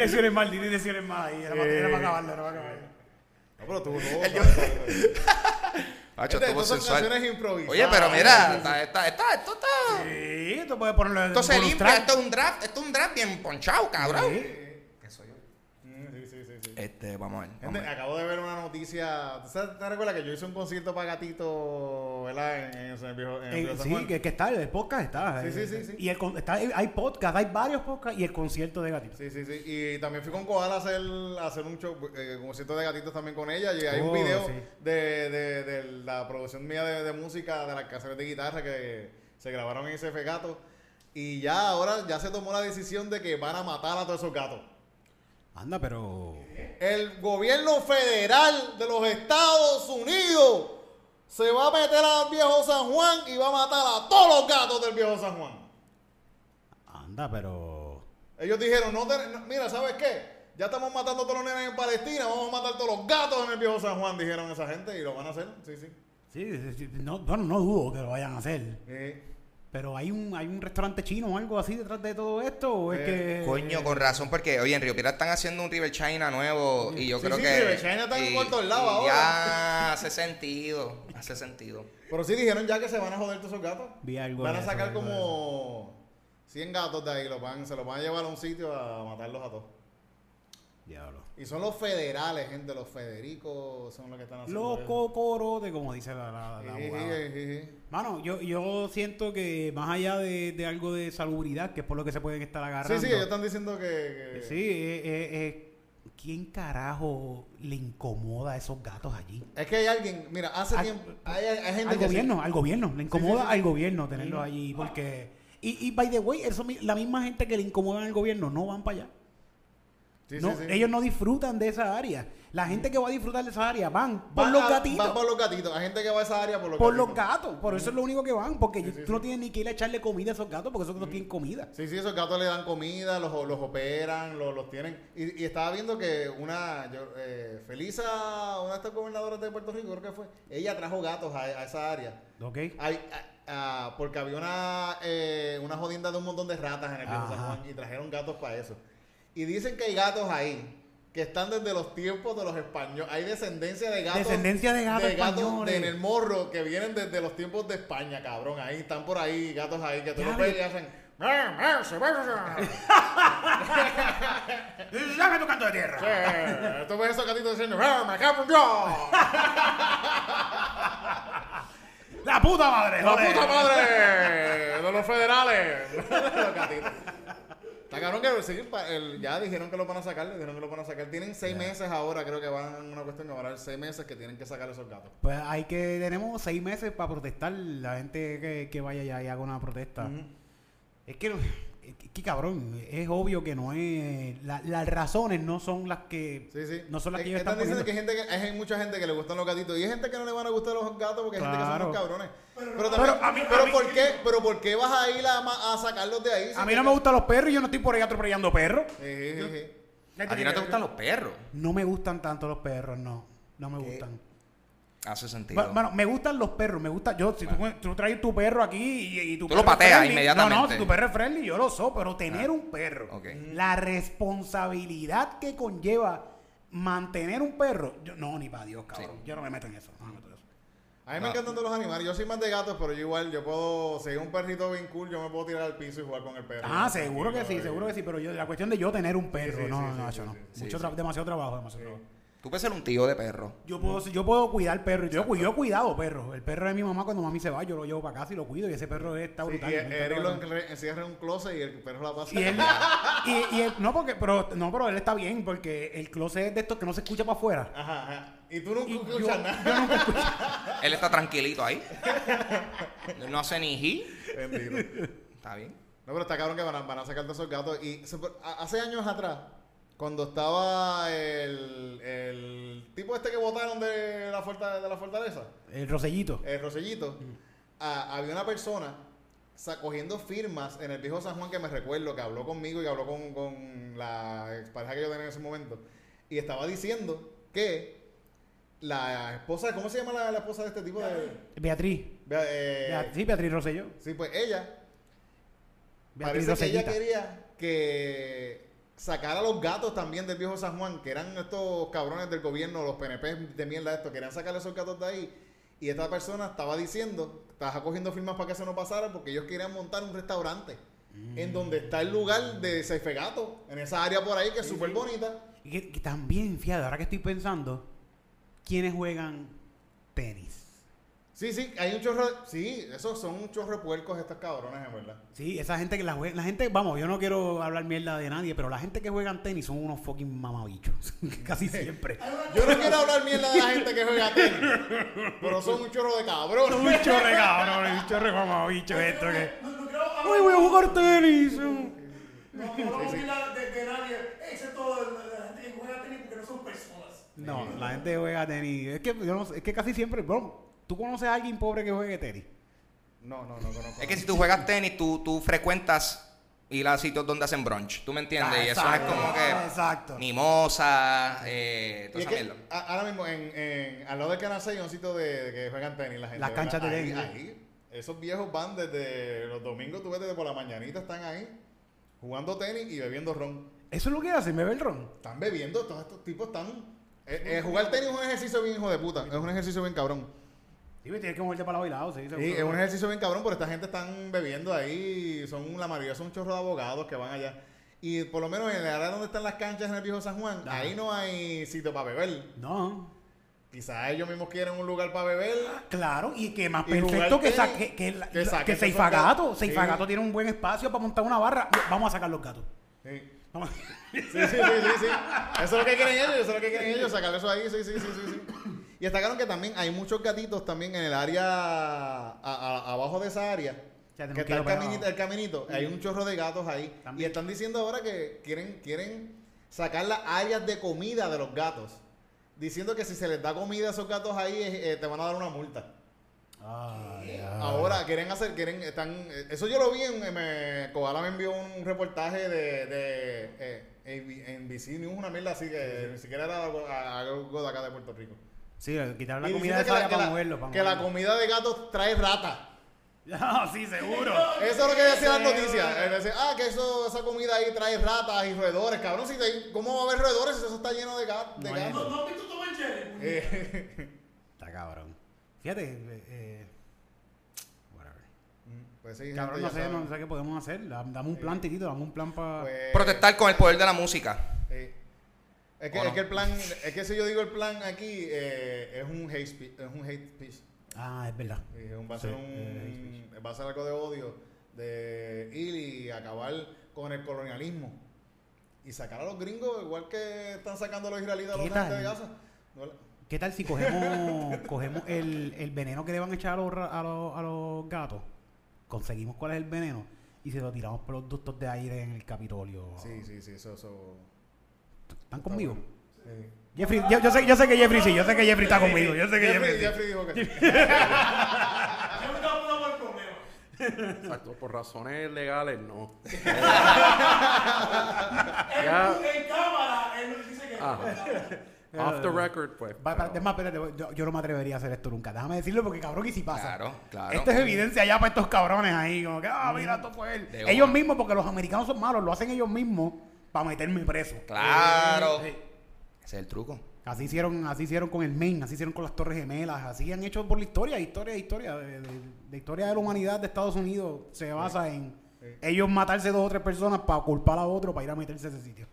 Direcciones mal, di direcciones mal ahí. Era para, era para acabarlo, era para acabarlo. No, pero tuvo todo. Hacho, Este, estuvo estas son sensual. canciones improvisadas. Oye, pero mira, está, está, está, esto está. Sí, tú puedes ponerlo en Esto se bonus limpia, track. esto es un draft, esto es un draft bien ponchado, cabrón. Sí. ¿Qué soy yo? Mm, Sí, sí, sí, sí. Este, vamos a ver. vamos Gente, a ver. acabo de ver una noticia. ¿Tú sabes- ¿Te recuerdas que yo hice un concierto para gatito, ¿verdad? En, en, el viejo, en el Eh, viejo San sí, que, que está, el podcast está. Sí, eh, sí, sí, sí. Y el, con- está, hay podcast, hay varios podcasts y el concierto de gatito. Sí, sí, sí. Y también fui con Koala a hacer, a hacer un show, eh, concierto de gatitos también con ella. Y hay un Oh, video sí. de, de, de la producción mía de, de música, de las canciones de guitarra que se grabaron en SF Gato. Y ya ahora ya se tomó la decisión de que van a matar a todos esos gatos. Anda, pero. El gobierno federal de los Estados Unidos se va a meter al viejo San Juan y va a matar a todos los gatos del viejo San Juan. Anda, pero. Ellos dijeron, no, te- no- mira, ¿sabes qué? Ya estamos matando a todos los nenes en Palestina, vamos a matar a todos los gatos en el viejo San Juan, dijeron esa gente y lo van a hacer. Sí, sí. Sí, sí, sí, no, bueno, no dudo que lo vayan a hacer. Eh, Pero hay un, hay un restaurante chino o algo así detrás de todo esto. ¿O es Eh, que. Coño, con razón, porque oye, en Río Piedra están haciendo un River China nuevo y yo Sí, creo sí, que. River China está en todos lados ahora. Ya hace sentido, hace sentido. Pero sí dijeron ya que se van a joder todos esos gatos. Vi algo Van de a sacar como 100 gatos de ahí, los van, se los van a llevar a un sitio a matarlos a todos. Diablo. Y son los federales, gente, los Federicos son los que están haciendo Los cocorotes, como dice la, la, Sí, sí, sí, sí. Mano, yo, yo siento que más allá de, de algo de salubridad, que es por lo que se pueden estar Sí, agarrando. sí, ellos están diciendo que... que- Sí, eh, eh, eh, ¿quién carajo le incomoda a esos gatos allí? Es que hay alguien, mira, hace tiempo... Hay, hay gente Al que sí- gobierno, al gobierno, le incomoda sí, sí. al gobierno tenerlos allí, porque... Y, y, by the way, eso, la misma gente que le incomoda al gobierno no van para allá. Sí, sí, no, sí. Ellos no disfrutan de esa área. La gente que va a disfrutar de esa área van por los a- gatitos. Van por los gatitos. Hay gente que va a esa área por los por gatitos. los gatos. Por eso es lo único que van. Porque tú no tienes ni que ir a echarle comida a esos gatos porque esos gatos tienen comida. Sí, sí, esos gatos le dan comida, los, los operan, los, los tienen. Y, y estaba viendo que una, yo, eh, Felisa, una de estas gobernadoras de Puerto Rico, creo que fue, ella trajo gatos a, a esa área. ¿Ok? Hay- a- porque había una, eh, una jodienda de un montón de ratas en el viejo San. Juan y trajeron gatos para eso. Y dicen que hay gatos ahí que están desde los tiempos de los españoles. Hay descendencia de gatos. Descendencia de gatos españoles. de- en el morro que vienen desde los tiempos de España, cabrón. Ahí están por ahí gatos ahí que tú los ves y hacen. ¡Dame tu canto de tierra! Sí, Tú ves esos gatitos diciendo, "Ah, me cago Dios! ¡La puta madre! ¡La joder! puta madre! De los federales. los gatitos. Está cabrón que sí, el- ya dijeron que lo van a sacar, dijeron que lo van a sacar. Tienen seis meses ahora, creo que van una cuestión que van a haber seis meses que tienen que sacar esos gatos. Pues hay que, tenemos seis meses para protestar. La gente que, que vaya allá y haga una protesta. Es que cabrón, es obvio que no es. la- las razones no son las que. Sí, sí. No son las Es- que ellos están diciendo que hay, gente que, hay mucha gente que le gustan los gatitos y hay gente que no le van a gustar los gatos porque hay gente que son unos cabrones. Pero, también, Pero a mí- pero a mí- ¿por qué? Pero ¿por qué vas a ir a, sacarlos de ahí? A mí no me gustan los perros y yo no estoy por ahí atropellando perros. ¿A ti no te gustan los perros? No me gustan tanto los perros, no. No me ¿Qué? gustan. Hace sentido. Bueno, bueno, me gustan los perros, me gusta. Yo, si tú, tú traes tu perro aquí y, y tu Tú lo perro es pateas friendly- inmediatamente. No, no, si tu perro es friendly, yo lo so, pero tener un perro, ok. la responsabilidad que conlleva mantener un perro, yo, no, ni para Dios, cabrón. Yo no me meto en eso. No me meto en eso. A mí me encantan todos los animales. Yo soy más de gatos, pero yo igual, yo puedo, si hay un perrito bien cool, yo me puedo tirar al piso y jugar con el perro. Ah, seguro que sí, seguro que sí, pero yo, la cuestión de yo tener un perro, sí, no, sí, no, sí, no, sí, yo no. sí, Mucho sí, tra- demasiado trabajo, demasiado trabajo. Tú puedes ser un tío de perro. Yo puedo, yo puedo cuidar perro. Yo, yo he cuidado perros. El perro de mi mamá cuando mami se va, yo lo llevo para casa y lo cuido. Y ese perro está Sí, brutal. y un Eric perro lo encierra en un closet y el perro la pasa. Y él, y, y él- no porque, pero, no, pero él está bien, porque el closet es de estos que no se escucha para afuera. Ajá, ajá. Y tú nunca Y yo- escuchas nada. Él está tranquilito ahí. no hace ni ji. Bendito. Está bien. No, pero está cabrón que van a, van a sacar de esos gatos. Y hace años atrás, cuando estaba el, el tipo este que votaron de la, forta- de la fortaleza, El rosellito. el Rosellito, a- había una persona cogiendo firmas en el viejo San Juan que me recuerdo, que habló conmigo y que habló con, con la expareja que yo tenía en ese momento. Y estaba diciendo que la esposa, ¿cómo se llama la, la esposa de este tipo? De, Beatriz. Bea- eh, sí, Beatriz Rosselló. sí, pues ella Beatriz Parece que ella Rosellita. quería que sacar a los gatos también del viejo San Juan, que eran estos cabrones del gobierno, los PNP de mierda estos, querían sacar a esos gatos de ahí. Y esta persona estaba diciendo, estaba cogiendo firmas para que eso no pasara porque ellos querían montar un restaurante en donde está el lugar de Seife Gato, en esa área por ahí que es súper bonita. Y que, que también, fíjate, ahora que estoy pensando, ¿quiénes juegan tenis? Sí, sí, hay un chorro. Sí, esos son un chorro de puercos estos cabrones, en verdad. Sí, esa gente que la juega, la gente, vamos, yo no quiero hablar mierda de nadie, pero la gente que juega tenis son unos fucking mamabichos, casi siempre. Yo no quiero hablar mierda de la gente que juega tenis, pero son un chorro de cabrones. Son un chorre cabrón, un chorre mamabicho esto que... Uy, voy a jugar tenis. No, no hablamos bien de, de nadie, excepto de la, de la gente que juega tenis porque no son personas. No, la gente que juega tenis, es que, yo no sé, es que casi siempre, bro, ¿tú conoces a alguien pobre que juegue tenis? No, no, no conozco. Es que si tú juegas tenis, tú, tú frecuentas ir a sitios donde hacen brunch. ¿Tú me entiendes? Ah, y eso exacto, es como que. exacto. Mimosa, eh, es que a- ahora mismo, en, en, al lado del Canal 6 hay un sitio de, de que juegan tenis la gente. Las canchas de ¿verdad? tenis, Ahí, ahí, esos viejos van desde los domingos, tú ves desde por la mañanita, están ahí jugando tenis y bebiendo ron. Eso es lo que hacen, bebe el ron. Están bebiendo, todos estos tipos están... eh, eh, jugar tenis es un ejercicio bien hijo de puta, es un ejercicio bien cabrón. Sí, tienes que moverte para los bailados, sí. Sí, es un ejercicio bien cabrón, pero esta gente están bebiendo ahí, son la mayoría son un chorro de abogados que van allá. Y por lo menos en el área donde están las canchas en el viejo San Juan, ahí no hay sitio para beber. No, Quizás ellos mismos quieren un lugar para beber. claro, y que más Y perfecto que, sa- que, que, la- que Seifagato. Seifagato Sí. tiene un buen espacio para montar una barra. Vamos a sacar los gatos. Sí. Vamos. Sí, sí, sí, sí, sí. Eso es lo que quieren ellos, eso es lo que quieren ellos, sacar eso ahí, sí, sí, sí, sí, sí. Y destacaron que también hay muchos gatitos también en el área, a- a- abajo de esa área, Ya que está el caminito, el caminito, hay un chorro de gatos ahí. También. Y están diciendo ahora que quieren, quieren sacar las áreas de comida de los gatos. Diciendo que si se les da comida a esos gatos ahí, eh, eh, te van a dar una multa. Ah. Ahora quieren hacer, quieren, están, eh, eso yo lo vi en, me, Koala me envió un reportaje de, de eh, en NBC News, una mierda así que ni siquiera era algo, algo de acá de Puerto Rico. Sí, quitaron la Y comida de diciendo que, la, para que, moverlo. la, para que la moverlo. comida de gatos trae rata. Ah, sí, seguro. Eso es lo que decían las noticias. Él decía, ah, que eso, esa comida ahí trae ratas y roedores. Cabrón, si te- ¿cómo va a haber roedores si eso está lleno de, gat- de No hay- gatos? No, no has visto Tom and Jerry. Eh, Está cabrón. Fíjate, eh, eh, whatever. pues sí, Cabrón, no ya sé, saben. no sé qué podemos hacer. Dame dame un plan, titito, dame un plan para... Pues- Protestar con el poder de la música. Es que, ¿O es no? que el plan, es que si yo digo el plan aquí, eh, es un hate speech, es un hate speech. Ah, es verdad. Eh, va a Sí, ser eh, un, va a ser algo de odio, de ir y acabar con el colonialismo y sacar a los gringos igual que están sacando a los israelitas a los ¿Qué gente de Gaza. No ¿Qué tal si cogemos, cogemos el, el veneno que le van a echar a los, a, los, a los gatos? Conseguimos cuál es el veneno y se lo tiramos por los ductos de aire en el Capitolio. Sí, sí, sí, eso, eso. ¿Están conmigo? Sí. Jeffrey, yo, yo sé, yo sé que Jeffrey sí, yo sé que Jeffrey está conmigo. Yo sé que Jeffrey, Jeffrey, sí. Jeffrey dijo que sí. Yo me estaba poniendo por el problema. Exacto, por razones legales no. En, Ya. en cámara, él dice que. Off the record, pues. Va, pero- es más, espérate, yo, yo no me atrevería a hacer esto nunca. Déjame decirlo porque cabrón que si pasa. Claro, claro. Esto es evidencia ya para estos cabrones ahí. Como que, ah, mira, esto fue él. De ellos mismos, porque los americanos son malos, lo hacen ellos mismos para meterme preso. Claro. Eh, Ese es el truco. Así hicieron, así hicieron con el Maine, así hicieron con las Torres Gemelas, así han hecho por la historia, historia, historia, de, de- de historia de la humanidad de Estados Unidos se basa en ellos matarse dos o tres personas para culpar a otro para ir a meterse a ese sitio.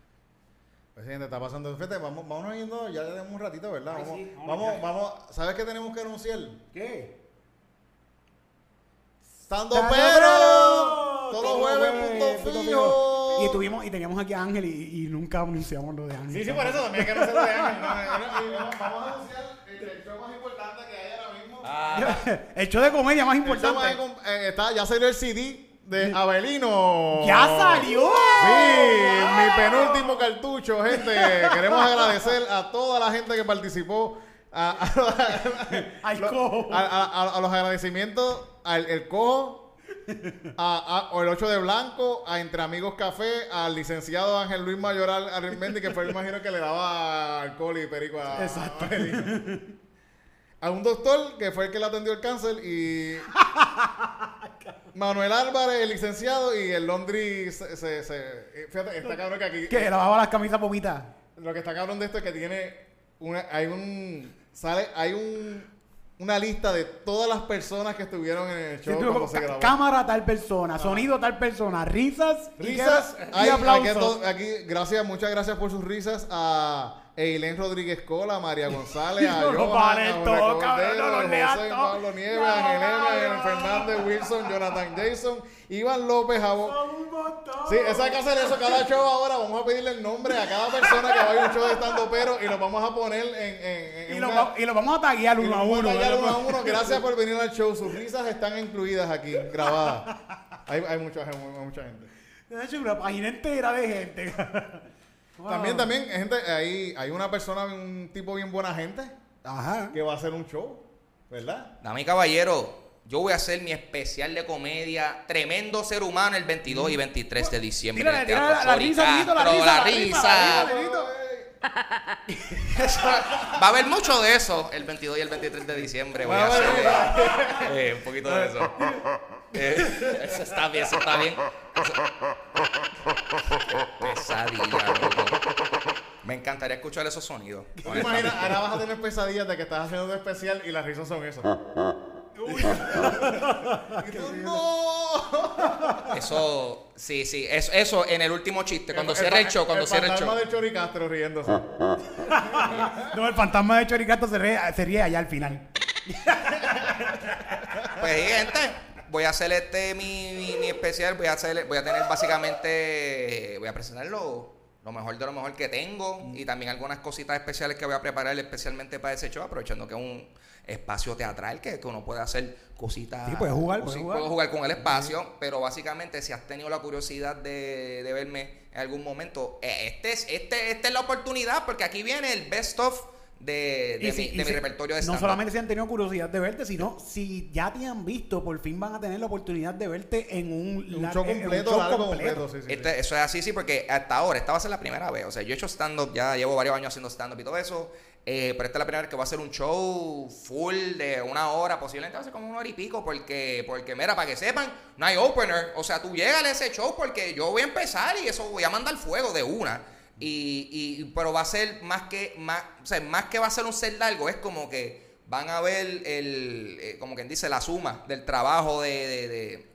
Pues gente, está pasando. Fíjate, vamos, vámonos yendo, ya tenemos un ratito, ¿verdad? Ay, vamos, sí, vamos vamos, ya. vamos, ¿sabes qué tenemos que anunciar? ¿Qué? ¡Estando pero, los jueves, punto fijo. Y tuvimos, y teníamos aquí a Ángel y, y nunca anunciamos lo de Ángel. Sí, sí, por eso también hay que anunciar lo de Ángel. ¿no? Vamos a anunciar el show más importante que hay ahora mismo. el show de comedia más El show importante. más eh, está, ya salió el CD de Abelino. ¡Ya salió! Sí, mi penúltimo cartucho, gente. Queremos agradecer a toda la gente que participó. A, a- Al lo- cojo. a- a- a- a los agradecimientos al el cojo, a, a- al 8 de blanco, a Entre Amigos Café, al licenciado Ángel Luis Mayoral Arismendi, que fue el imagino que le daba alcohol y perico a, Exacto. a. A un doctor que fue el que le atendió el cáncer y Manuel Álvarez, el licenciado, y el Londri se, se, se- eh, Fíjate, está cabrón que aquí. Que lavaba las camisas pomitas. Lo que está cabrón de esto es que tiene una, hay un sale, hay un una lista de todas las personas que estuvieron en el Sí, show tú- cuando se ca- grabó. cámara tal persona, sonido tal persona, risas, y Risas, y hay, aplausos. aquí, gracias, muchas gracias por sus risas a Eileen Rodríguez Cola, a María González, a Johan, a todo, cabrón, no a José. Pablo Nieves, cabrón. Fernández, Wilson, Jonathan Jason, Iván López, montón. Sí, eso hay que hacer eso cada show ahora. Vamos a pedirle el nombre a cada persona que vaya a un show de estando pero y lo vamos a poner en, en, en Y lo, una- va- y lo vamos a taguear uno a uno. uno a uno. Gracias por venir al show. Sus risas están incluidas aquí, grabadas. Hay, hay, mucha, hay mucha gente. De hecho, una página entera de gente. Wow. También, también, gente, hay, hay una persona, un tipo bien buena gente Ajá. que va a hacer un show, ¿verdad? Dame caballero, yo voy a hacer mi especial de comedia Tremendo Ser Humano el 22 y 23 de diciembre. Tírale, tírale la, risa, la risa, la la risa. Va a haber mucho de eso el 22 y el 23 de diciembre. Voy a hacer eh, un poquito de eso. Eh, eso está bien, eso está bien. Eso- Pesadilla, loco. Me encantaría escuchar esos sonidos. ¿Tú te imaginas? Ahora vas a tener pesadillas de que estás haciendo un especial y las risas son tú, ¡No! Eso, sí, sí. Eso, eso en el último chiste, cuando cierre el show, cuando el cierre el show. fantasma de Chori Castro riéndose. No, el fantasma de Choricato se ríe, se ríe allá al final. Pues sí, gente, voy a hacer este mi, mi, mi especial, voy a hacer, voy a tener básicamente, voy a presentar lo, mejor de lo mejor que tengo y también algunas cositas especiales que voy a preparar especialmente para ese show, aprovechando que es un espacio teatral que, que uno puede hacer cositas. Sí, puedes jugar, cosi- puedes jugar. Puedo jugar con el espacio, pero básicamente si has tenido la curiosidad de, de verme en algún momento, eh, este es, este, esta es la oportunidad porque aquí viene el best of de, de si- mi, de mi si- repertorio de No solamente si han tenido curiosidad de verte, sino si ya te han visto, por fin van a tener la oportunidad de verte en un, Un show en- en un completo, show largo completo. completo. Sí, sí, sí. Este- Eso es así, sí, porque hasta ahora, esta va a ser la primera vez. O sea, yo he hecho stand-up, ya llevo varios años haciendo stand-up y todo eso. eh, pero esta es la primera vez que va a ser un show full de una hora, posiblemente va a ser como una hora y pico, porque, porque mira, para que sepan, no hay opener. O sea, tú llegas a ese show porque yo voy a empezar y eso voy a mandar fuego de una. Y, y- pero va a ser más que, más, o sea, más que va a ser un set largo, es como que van a ver el, eh, como quien dice, la suma del trabajo de- de- de,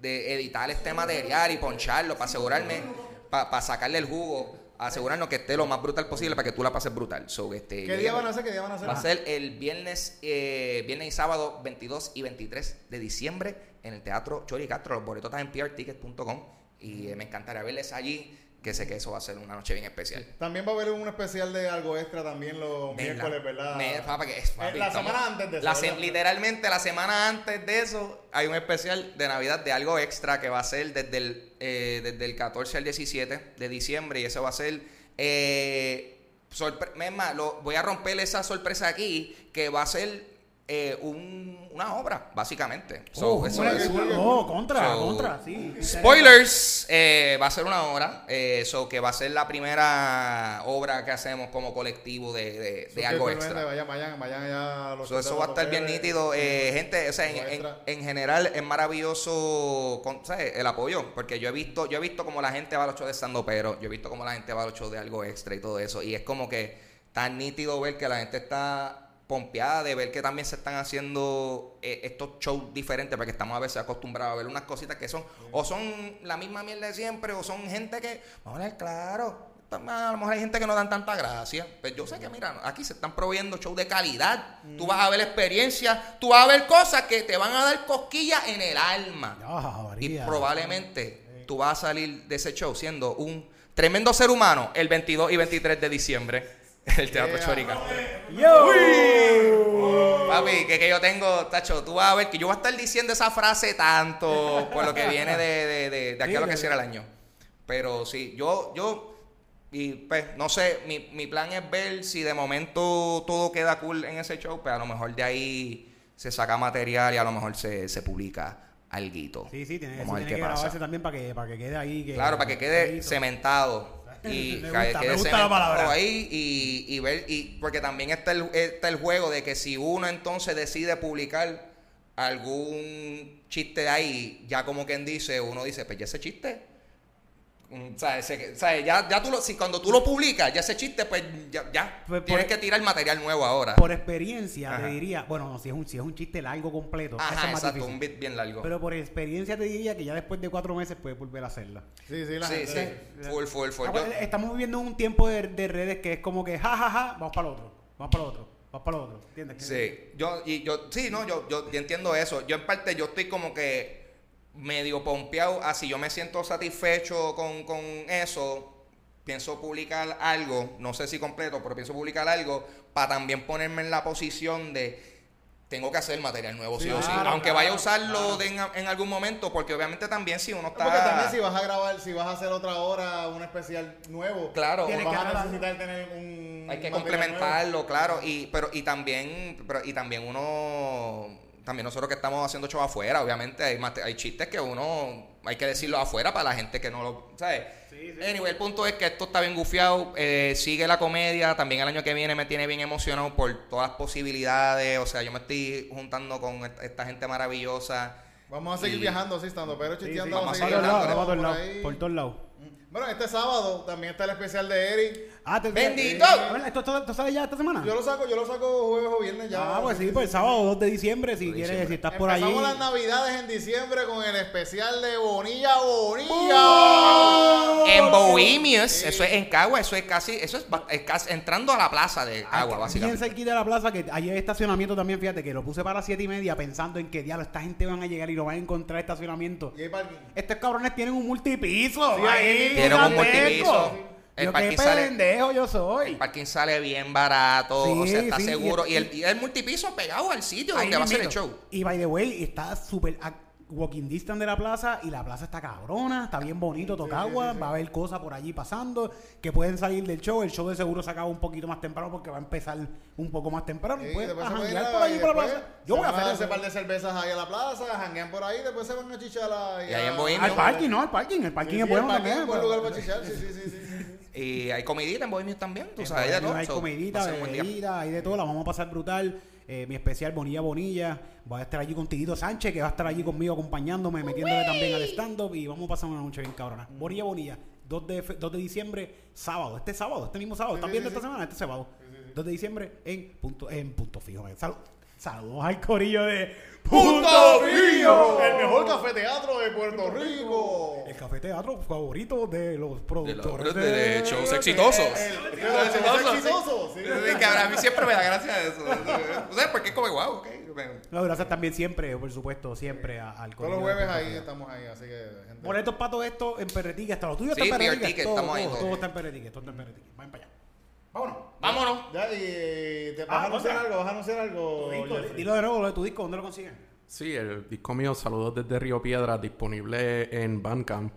de editar este material y poncharlo para asegurarme, para sacarle el jugo, asegurarnos que esté lo más brutal posible para que tú la pases brutal. So, este, ¿Qué día van a hacer? ¿Qué día van a hacer? Va a ser el viernes, eh, viernes y sábado 22 y 23 de diciembre en el Teatro Chori Castro. Los boletos están en prticket.com y eh, me encantaría verles allí, que sé que eso va a ser una noche bien especial. También va a haber un especial de algo extra también los miércoles, ¿verdad? Me- papá, que es, papi, Eh, la estamos- semana antes de eso, la se- ¿verdad? literalmente la semana antes de eso hay un especial de Navidad de algo extra que va a ser desde el, eh, desde el 14 al 17 de diciembre y eso va a ser... Eh, sorpre- lo- voy a romper esa sorpresa aquí que va a ser eh, un- una obra, básicamente. So, Oh, eso es- oh, contra, So, contra, sí. Spoilers, eh, va a ser una obra, eh, so que va a ser la primera obra que hacemos como colectivo de, de- algo extra. Vayan, vayan, vayan allá los So, eso va a estar bien nítido. Eh, gente, o sea, en, en- en general es maravilloso con- ¿sabes? el apoyo, porque yo he visto yo he visto como la gente va a los shows de estando pero yo he visto como la gente va a los shows de algo extra y todo eso, y es como que tan nítido ver que la gente está pompeada de ver que también se están haciendo eh, estos shows diferentes porque estamos a veces acostumbrados a ver unas cositas que son o son la misma mierda de siempre o son gente que vamos a hablar claro a lo mejor hay gente que no dan tanta gracia. Pero yo sé que, mira, aquí se están proveyendo shows de calidad. Tú vas a ver experiencias, tú vas a ver cosas que te van a dar cosquillas en el alma. Ah, Y probablemente tú vas a salir de ese show siendo un tremendo ser humano el 22 y 23 de diciembre el Teatro Yeah. Chorica. Yo. Papi, que, que yo tengo, Tacho, tú vas a ver que yo voy a estar diciendo esa frase tanto por lo que viene de, de, de, de aquí a lo que cierra el año. Pero sí, yo, yo, y pues, no sé, mi, mi plan es ver si de momento todo queda cool en ese show, pero a lo mejor de ahí se saca material y a lo mejor se, se publica alguito. Sí, sí, tiene, Vamos ver tiene que grabarse también para que, para que quede ahí. Que, Claro, para que quede cementado. Y Me que gusta, quede me gusta la palabra. cementado ahí y, y ver, y porque también está el, está el juego de que si uno entonces decide publicar algún chiste de ahí, ya como quien dice, uno dice, pues ya ese chiste. Mm, ¿Sabes? Se- ¿sabes? Ya, ya tú lo, si cuando tú lo publicas, ya ese chiste, pues ya, ya Pues, tienes por- que tirar material nuevo ahora. Por experiencia Ajá. te diría, bueno, no, si es un, si es un chiste largo completo, Ajá, es exacto, un bit bien largo. Pero por experiencia te diría que ya después de cuatro meses puedes volver a hacerla. Sí, sí, la sí, sí, gente. full, full, full. Ah, Yo- pues, Estamos viviendo un tiempo de, de redes que es como que, ja, ja, ja, vamos para el otro, vamos para el otro, vamos para el otro. ¿Entiendes? Sí, yo, y yo, sí, no, yo, yo, yo entiendo eso. Yo en parte, yo estoy como que medio pompeado, así yo me siento satisfecho con, con eso, pienso publicar algo, no sé si completo, pero pienso publicar algo para también ponerme en la posición de tengo que hacer material nuevo, sí, o sí. claro, Aunque claro, vaya a usarlo claro. de en, en algún momento, porque obviamente también si uno está... Porque también si vas a grabar, si vas a hacer otra hora, un especial nuevo, Claro. Tienes vas que a necesitar tener un Hay que complementarlo, claro, y pero y también pero, y también uno también nosotros que estamos haciendo show afuera, obviamente hay hay chistes que uno hay que decirlo afuera para la gente que no lo, ¿sabes? Anyway, el punto es que esto está bien gufiado, eh, sigue la comedia, también el año que viene me tiene bien emocionado por todas las posibilidades, o sea, yo me estoy juntando con esta, gente maravillosa. Vamos a seguir Y- viajando así, estando pero Sí, sí, chisteando. vamos a seguir por por todos lados. Bueno, este sábado también está el especial de Eric. Ah, te- ¡Bendito! A ver, ¿Esto, esto, esto sale ya esta semana? Yo lo saco, yo lo saco jueves o viernes ya. ah, pues sí, pues el sábado 2 de diciembre, si quieres, diciembre. si estás por allí. Empezamos las navidades en diciembre con el especial de Bonilla Bonilla. En Bohemios, eso es en Cagua, eso es casi, eso es, es casi entrando a la plaza de Cagua, Ah, Bien básicamente. cerquita de la plaza, que hay estacionamiento también, fíjate, que lo puse para las 7 y media pensando en que, diablo, esta gente van a llegar y lo van a encontrar estacionamiento. Y hay parking. Estos cabrones tienen un multipiso. Sí, ahí, Tienen un multipiso. El Yo parking qué sale- pendejo yo soy. El parking sale bien barato, Sí, o sea, está sí, seguro. y- Y el, y el multipiso pegado al sitio donde va a ser el show. Y by the way, está súper a- walking distance de la plaza y la plaza está cabrona, está bien bonito, Tocagua, va a haber cosas por allí pasando que pueden salir del show. El show de seguro se acaba un poquito más temprano porque va a empezar un poco más temprano. Sí, y puedes después se janguear pueden ir por allí y por la plaza. Yo voy a hacer ese par de cervezas ahí a la plaza, janguean por ahí, después se van a chichar a- Y ahí en a- Bohemio. Al parking, ¿no? Al parking. El parking Sí, es sí, bueno el parking también. es buen lugar para chichar, sí, sí, sí, sí, sí. Y hay comidita en Bohemios también, tú En sabes, hay de Bohemio todo. hay so, comidita, va bebida, hay de todo, la vamos a pasar brutal. Eh, mi especial Bonilla Bonilla, voy a estar allí con Tidito Sánchez, que va a estar allí conmigo acompañándome, metiéndole también al stand-up y vamos a pasar una noche bien cabrona. Bonilla Bonilla, 2 de, fe- 2 de diciembre, sábado, este sábado, este mismo sábado, ¿están sí, viendo esta semana? Este sábado, 2 de diciembre en punto, en punto fijo. Sal- saludos al corillo de ¡Punto Fijo! El mejor café teatro de Puerto Rico. El café teatro favorito de los De, productores los- de shows exitosos. El- De los exitosos, sí. exitosos, sí. Sí, que a mí siempre me da gracia eso. O sea, porque es como, wow, ok. No, gracias también siempre, por supuesto, siempre a- al Todos los de jueves ahí estamos ahí, así que gente. Boletos para todo esto en Perretique, hasta lo tuyo Sí, está en Perretique. Todo, estamos ahí todo, todos. todo está en Perretique, todo está en Perretique. Vayan para allá. Vámonos. Vámonos. Ya, y te vas Ah, a anunciar otra. algo, vas a anunciar algo. Disco, dilo de nuevo lo de tu disco, ¿dónde lo consiguen? Sí, el disco mío, Saludos desde Río Piedra, disponible en Bandcamp.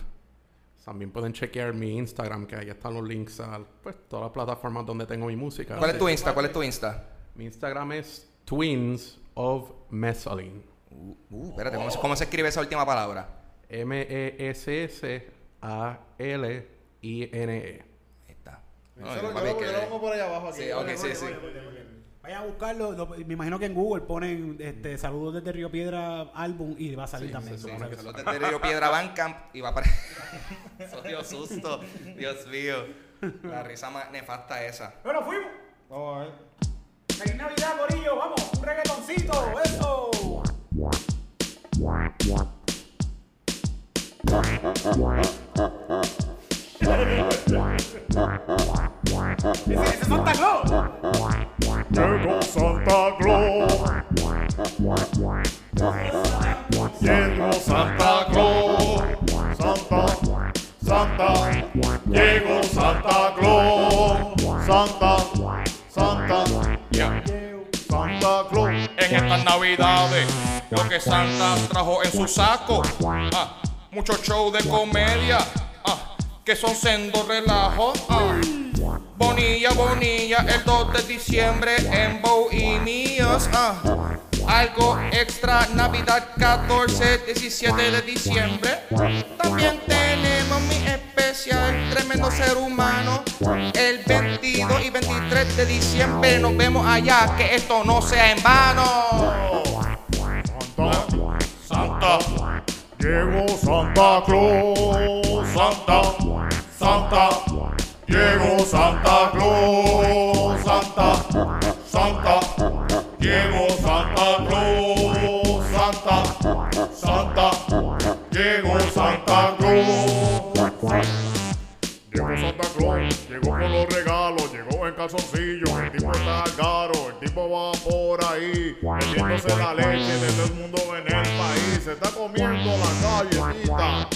También pueden chequear mi Instagram, que ahí están los links a pues, todas las plataformas donde tengo mi música. ¿Cuál es tu Insta? ¿Cuál es tu Insta? Mi Instagram es Twins of Mesaline. Uh, uh, espérate, ¿cómo, se- ¿cómo se escribe esa última palabra? M-E-S-S-A-L-I-N-E. Ahí está. Yo No, yo papi, lo- que- yo lo pongo por allá abajo aquí. Sí, ok, sí, sí. Vayan a buscarlo. lo- me imagino que en Google ponen este, Saludos desde Río Piedra álbum y va a salir Sí, también. sí, sí, Vamos a ver. Los de Río Piedra Bandcamp y va para. Eso dio susto. Dios mío. La risa más nefasta esa. Bueno, fuimos. Vamos a ver. Feliz Navidad, Corillo. Vamos, un reggaetoncito. Eso. Santa Claus. Llegó Santa Claus. Llegó Santa Claus. Santa, Santa. Llegó Santa Claus. Santa, Santa. Santa Claus. En estas navidades, lo que Santa trajo en su saco. Ah, muchos shows de comedia. Que son sendo relajo. Ah. Bonilla, Bonilla, el 2 de diciembre en Bohemios. Ah. Algo extra, Navidad 14, 17 de diciembre. También tenemos mi especial, tremendo ser humano. El 22 y 23 de diciembre nos vemos allá, que esto no sea en vano. Santa Llegó Santa Claus, Santa, Santa, llegó Santa Claus, Santa, Santa, llegó Santa Claus, Santa, Santa, el tipo está caro, el tipo va por ahí, metiéndose la leche de todo el mundo en el país, se está comiendo la galletita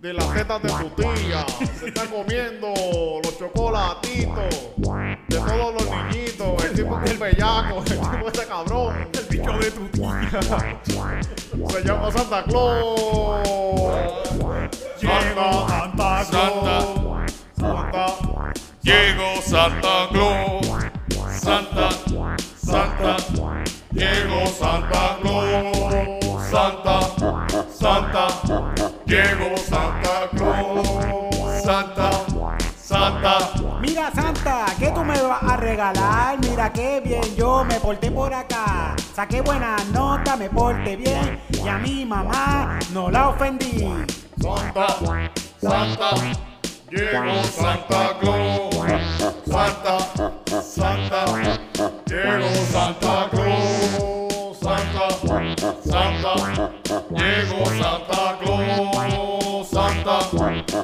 de las tetas de su tía, se está comiendo los chocolatitos de todos los niñitos, el tipo que es bellaco, el tipo ese cabrón, el bicho de tu tía, se llama Santa Claus. Llegó Santa Claus. Llegó Santa Claus. Santa. Santa. Llegó Santa Claus. Santa. Santa. Llegó Santa Claus. Santa. Santa. Mira Santa, ¿qué tú me vas a regalar? Mira qué bien yo me porté por acá. Saqué buena nota, me porté bien y a mi mamá no la ofendí. Santa, Santa, llegó Santa Claus. Santa, Santa, llegó Santa Claus. Santa, Santa, llegó Santa Claus. Santa,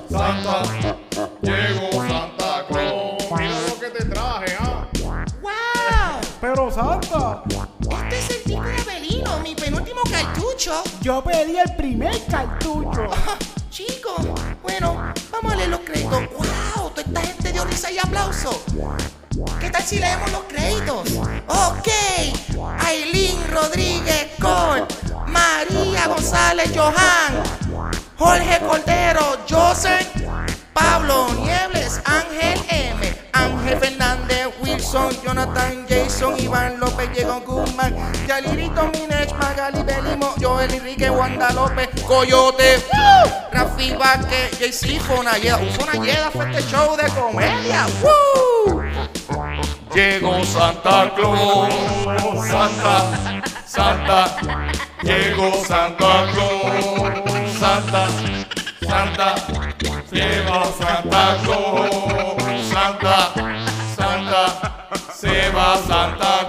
Santa, llegó Santa Claus. Mira lo que te traje, ¿ah? ¡Wow! Pero Santa, Este es el tipo de Abelino, mi penúltimo cartucho. yo pedí el primer cartucho. Bueno, vamos a leer los créditos. ¡Wow! Toda esta gente dio risa y aplauso. ¿Qué tal si leemos los créditos? Ok. Aileen Rodríguez Cole, María González Johan, Jorge Cordero, Joseph, Pablo Niebles, Ángel M, Ángel Fernández, Wilson, Jonathan, Jason, Iván López, Diego Guzmán, Yalirito Minech, Magali Belimo, Joel Enrique, Wanda López, Coyote. Rafi Vázquez, JC una yeda fue este show de comedia. ¡Woo! Llegó Santa Claus, Santa, Santa, llegó Santa Claus, Santa, Santa, llegó Santa Claus, Santa, Santa, se va Santa